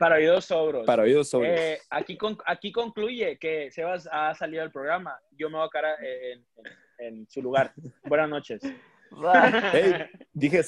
Para oídos sobros. Para oídos sobre. Eh, aquí, con- aquí concluye que Sebas ha salido del programa. Yo me voy a cara en, en- en su lugar. Buenas noches. Hey, dije